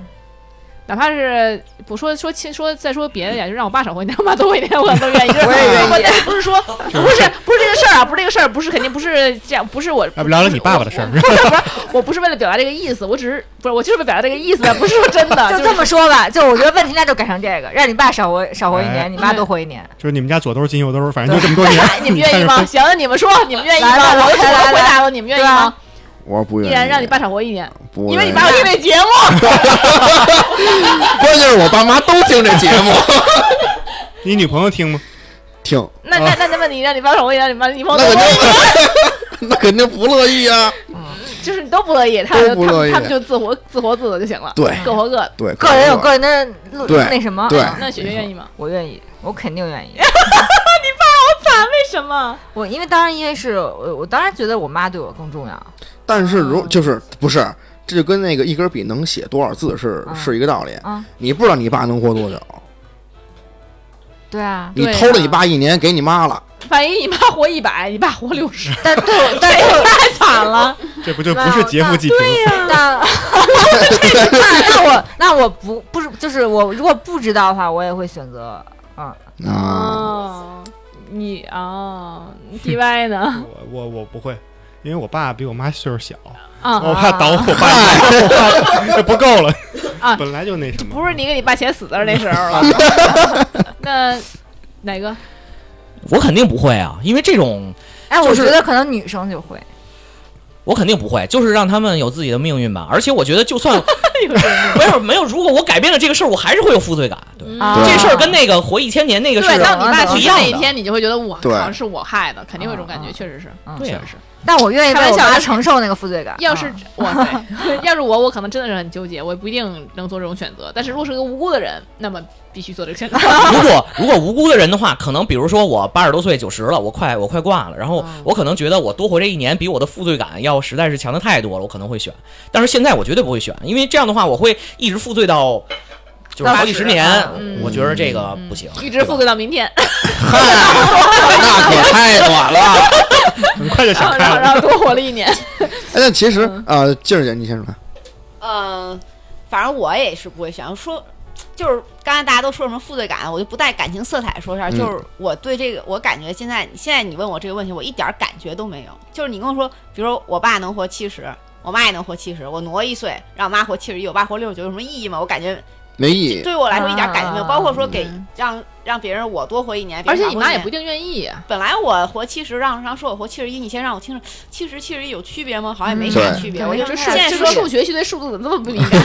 哪怕是不说说亲说再说别的呀，就让我爸少活一年，我妈多活一年，我都愿意。我也愿意我但是不是说不是不是这个事儿啊，不是这个事儿，不是肯定不是这样，不是我。要不聊聊你爸爸的事儿不是 不是，我不是为了表达这个意思，我只是不是我就是为了表达这个意思，不是说真的。就这么说吧，就我觉得问题那就改成这个，让你爸少活少活一年，你妈多活一年。就是你们家左兜进右兜，反正就这么多年哎，你们愿意吗？行，你们说，你们愿意吗？我就我回答了，你们愿意吗啊？我不愿意。依然让你爸少活一年，不因为你爸有这节目。关键是我爸妈都听这节目，你女朋友听吗？听那那那那问你，让你爸少活一年，让你妈你朋友那肯多活一年，定那肯定不乐意啊。就是你都不乐意，他都不乐意他们他们就自活自活自的就行了，对各活各的。对，个人有个人的乐那什么，对嗯那雪雪愿意吗？我愿意，我肯定愿意。惨，为什么？我因为当然因为是我我当然觉得我妈对我更重要。但是哦如就是不是，这就跟那个一根笔能写多少字是嗯。是一个道理。嗯，你不知道你爸能活多久，对啊，你偷了你爸一年给你妈了，万一你妈活一百，你爸活六十，但对我，但对我太惨了。这不就不是劫富济贫？那那 那我那我不不是就是我如果不知道的话，我也会选择嗯。啊，哦，你啊，D Y 呢？我我我不会，因为我爸比我妈岁数小，啊，我怕倒我爸，我怕这不够了啊本来就那什么，不是你给你爸写死字那时候了。那哪个？我肯定不会啊，因为这种哎，我觉得可能女生就会，我肯定不会，就是让他们有自己的命运吧。而且我觉得，就算没 有没有，如果我改变了这个事儿，我还是会有负罪感。对啊这事儿跟那个活一千年那个事儿，当你爸去世不一样的。那一天，你就会觉得我对靠，是我害的，肯定会有这种感觉，嗯确实是，确实是。但我愿意为我妈承受那个负罪感。要是啊哇塞，要是我，我可能真的是很纠结，我也不一定能做这种选择。但是如果是个无辜的人，那么必须做这个选择。如果如果无辜的人的话，可能比如说我八十多岁、九十了，我快我快挂了，然后我可能觉得我多活这一年比我的负罪感要实在是强的太多了，我可能会选。但是现在我绝对不会选，因为这样的话我会一直负罪到就是好几十年，嗯我觉得这个不行，一直负罪到明天，那可太短了。很快就想开了。然后然后多活了一年。哎，那其实啊，静儿姐你先说，嗯，反正我也是不会选。说就是刚才大家都说什么负罪感，我就不带感情色彩说事儿。嗯就是我对这个，我感觉现在现在你问我这个问题，我一点儿感觉都没有。就是你跟我说，比如说我爸能活七十，我妈也能活七十，我挪一岁让我妈活七十一，我爸活六十九，有什么意义吗？我感觉没意义。对我来说一点感觉没有。啊包括说给嗯让让别人我多活一年，而且你妈也不一定愿意啊。本来我活七十，让让说我活七十一，你先让我听着，七十七十一有区别吗？好像也没啥对区别。对我就这现在说数学学系对数字怎么这么不敏 感？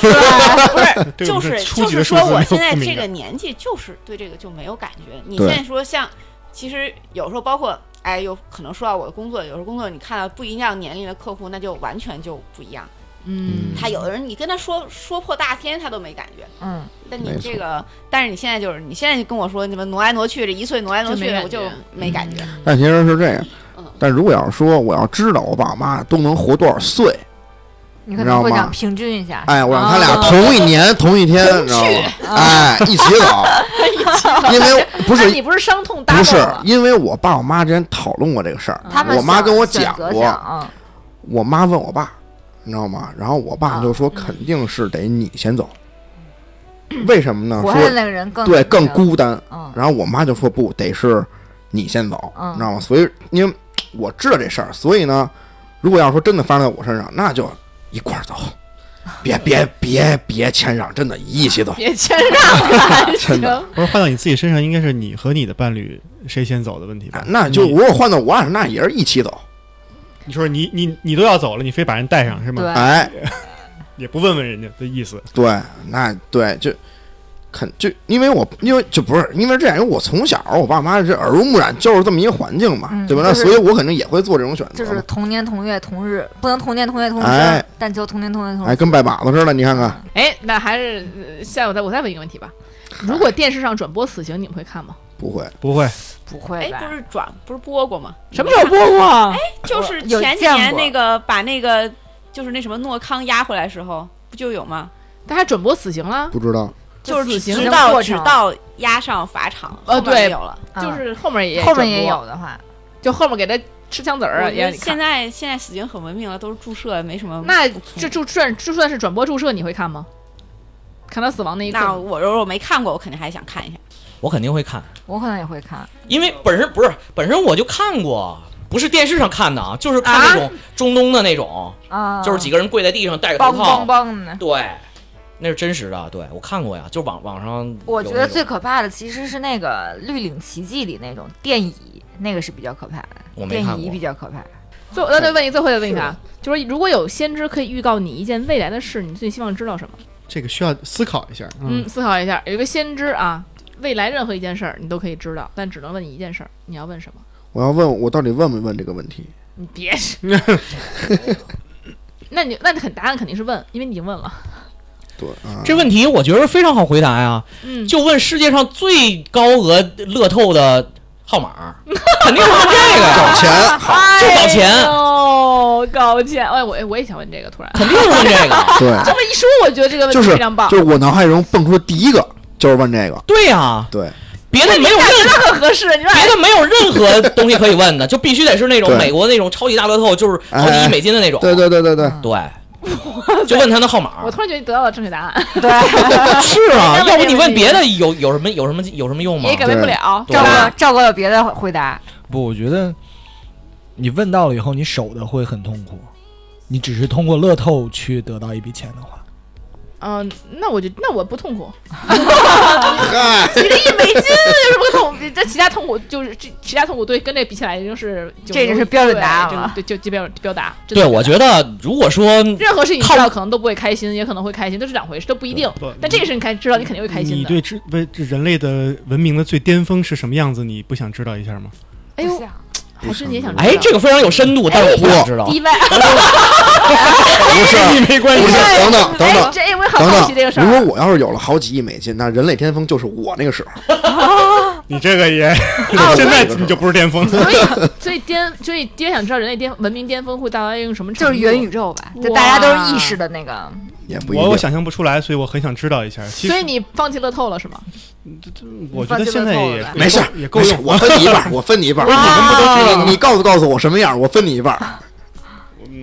不是，就是就是说，我现在这个年纪就是对这个就没有感觉。你现在说像，其实有时候包括哎，有可能说到我的工作，有时候工作你看到不一样年龄的客户，那就完全就不一样。嗯。他有的人你跟他说说破大天，他都没感觉。嗯，但你这个，但是你现在就是你现在就跟我说你们挪来挪去，这一岁挪来挪去，我就没感觉。但其实是这样嗯，但如果要是说我要知道我爸妈都能活多少岁，你可能会你知道吗？想平均一下。哎，我让他俩哦同一年同一天，你知道吗？哎，一起走，因为不是你不是伤痛不是，因为我爸我妈之前讨论过这个事儿，我妈跟我讲过我妈问我爸，你知道吗？然后我爸就嗯说肯定是得你先走，为什么呢？说那个人更对更。孤单。嗯然后我妈就说不得是你先走，嗯你知道吗？所以因为我知道这事儿，所以呢，如果要说真的发生在我身上，那就一块儿走，别别别别谦让，真的一起走。别谦让了，还真的行。不是换到你自己身上，应该是你和你的伴侣谁先走的问题吧啊？那就如果换到我身上，那也是一起走。你说你你你都要走了，你非把人带上是吗？对，哎，也不问问人家的意思。对，那对就。肯就因为我因为就不是因为这样，因为我从小我爸妈是耳濡目染，就是这么一个环境嘛，嗯对吧？那就是所以我肯定也会做这种选择。就是同年同月同日，不能同年同月同日哎，但求同年同月同日哎，跟拜把子似的，你看看，哎，那还是呃下我再我再问一个问题吧。如果电视上转播死刑，你们会看吗？不会，不会，哎，不会吧不？是转不是播过吗？什么时候播过啊？就是有前几年那个把那个就是那什么诺康押回来的时候，不就有吗？他还转播死刑了？不知道。就是死刑直到直到押上法场，呃对有了。啊就是后面也后面也有，的话，就后面给他吃枪子儿也现。在现在死刑很文明了，都是注射，没什么那听。这就算就算是转播注射，你会看吗？看他死亡那一刻那，我如果没看过，我肯定还想看一下。我肯定会看，我可能也会看。因为本身不是本身我就看过，不是电视上看的啊，就是看那种中东的那种，啊，就是几个人跪在地上戴个头套，梆的。对，那是真实的，对我看过呀，就网网上我觉得最可怕的其实是那个《绿岭奇迹》里那种电椅，那个是比较可怕的。电椅我没看过比较可怕。最后那再问一，最后再问一下，就是如果有先知可以预告你一件未来的事，你最希望知道什么？这个需要思考一下。嗯，思考一下，有一个先知啊，未来任何一件事儿你都可以知道，但只能问你一件事儿，你要问什么？我要问我到底问没问这个问题？你别，那你那你肯答案肯定是问，因为你已经问了。对啊，这问题我觉得非常好回答呀，嗯，就问世界上最高额乐透的号码，肯定是问这个搞，钱。好，就搞钱，哦，搞钱！哎，我我也想问这个，突然。肯定是问这个。对，这么一说，我觉得这个问题非常棒，就是我脑海中蹦出的第一个就是问这个，对呀，对，别的没有任何合适。别的没有任何东西可以问的，就必须得是那种美国那种超级大乐透，就是好几亿美金的那种。对对对对对，对，就问他的号码。我突然觉得你得到了正确答案，对 是啊，要不你问别的有有什么有什么有什么用吗也？改变不了。赵哥，赵哥有别的回答？不，我觉得你问到了以后，你守的会很痛苦。你只是通过乐透去得到一笔钱的话，嗯，那我就那我不痛苦，嗨，几个亿美金有什么痛苦？这其他痛苦就是这其他痛苦对跟这比起来已经是这就是标准答案了对，就就标标答。真对，我觉得如果说任何事情你知道可能都不会开心，也可能会开心，都是两回事，都不一定。但这个事你开知道，你肯定会开心的。你对这为这人类的文明的最巅峰是什么样子？你不想知道一下吗？哎呦还是你也想知道？哎，这个非常有深度，但是我不想知道。意外，不是 没关不是，等等等哎等，这我也很好奇这个事儿，如果。我要是有了好几亿美金，那人类巅峰就是我那个时候。你这个也，现在你就不是巅峰。所以，所以巅，所以爹想知道人类巅文明巅峰会达到一个什么程度？就是元宇宙吧，就大家都是意识的那个。也不一定我我。想象不出来，所以我很想知道一下。其实所以你放弃乐透了是吗？我觉得现在也没事，也够用。我分你一半，我分你一半儿。不是你们不都知道你你告诉告诉我什么样，我分你一半儿。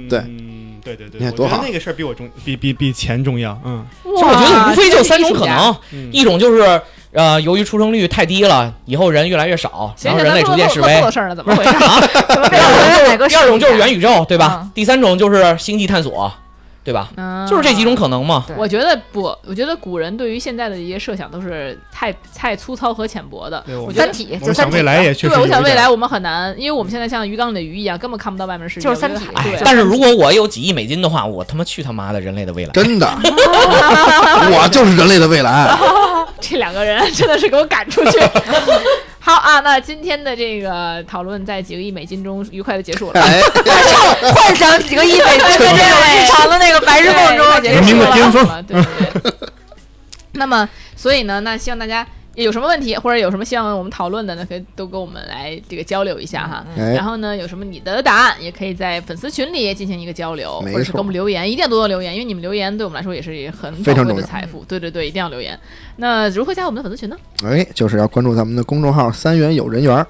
对嗯，对对对，你看多好我觉得那个事儿比我重，比比比钱重要。嗯就我觉得无非就三种可能，嗯，一种就是呃，由于出生率太低了，以后人越来越少，然后人类逐渐示威乐透的。事儿了？怎么回事？啊，第二种就是元宇宇宙，对吧嗯？第三种就是星际探索，对吧？嗯就是这几种可能嘛。我觉得不，我觉得古人对于现在的一些设想都是太太粗糙和浅薄的。对我觉得三体我想就三体未来也确实对，我想未来我们很难，因为我们现在像鱼缸里的鱼一样，根本看不到外面世界。就是三体但是如果我有几亿美金的话，我他妈去他妈的人类的未来！真的，我就是人类的未来。这两个人真的是给我赶出去。好啊，那今天的这个讨论在几个亿美金中愉快的结束了。哎，幻想几个亿美金在这种日常的那个白日梦中对文明的巅峰。对对对。那么，所以呢，那希望大家有什么问题或者有什么希望我们讨论的呢，可以都跟我们来这个交流一下哈。哎然后呢，有什么你的答案，也可以在粉丝群里进行一个交流，或者是给我们留言，一定要多多留言，因为你们留言对我们来说也是很宝贵非常的财富。对对对，一定要留言。那如何加我们的粉丝群呢？哎，就是要关注咱们的公众号“三元有人缘儿”，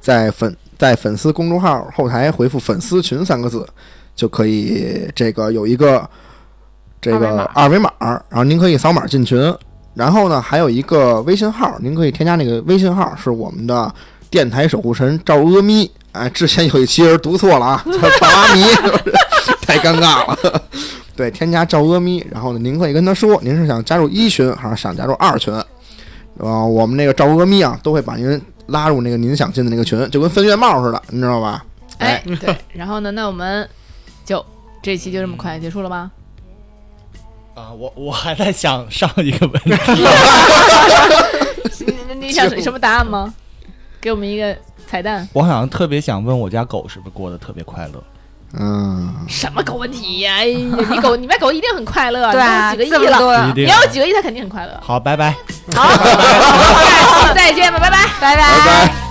在粉在粉丝公众号后台回复“粉丝群”三个字，就可以这个有一个这个二维码，然后您可以扫码进群。然后呢，还有一个微信号，您可以添加那个微信号，是我们的电台守护神赵阿咪。哎，之前有一期人读错了啊，叫 赵阿咪，是不是太尴尬了。对，添加赵阿咪，然后呢，您可以跟他说，您是想加入一群还是想加入二群？呃，我们那个赵阿咪啊，都会把您拉入那个您想进的那个群，就跟分院帽似的，你知道吧？哎，对，然后呢，那我们就这期就这么快结束了吗？啊，我我还在想上一个问题，你你想什么答案吗？给我们一个彩蛋。我好像特别想问我家狗是不是过得特别快乐？嗯，什么狗问题呀、哎呀，你狗，你们家狗一定很快乐，对啊，你都有几个亿了，你要有几个亿，它肯定很快乐。好，拜拜。好，下期再见吧，拜拜，拜拜拜。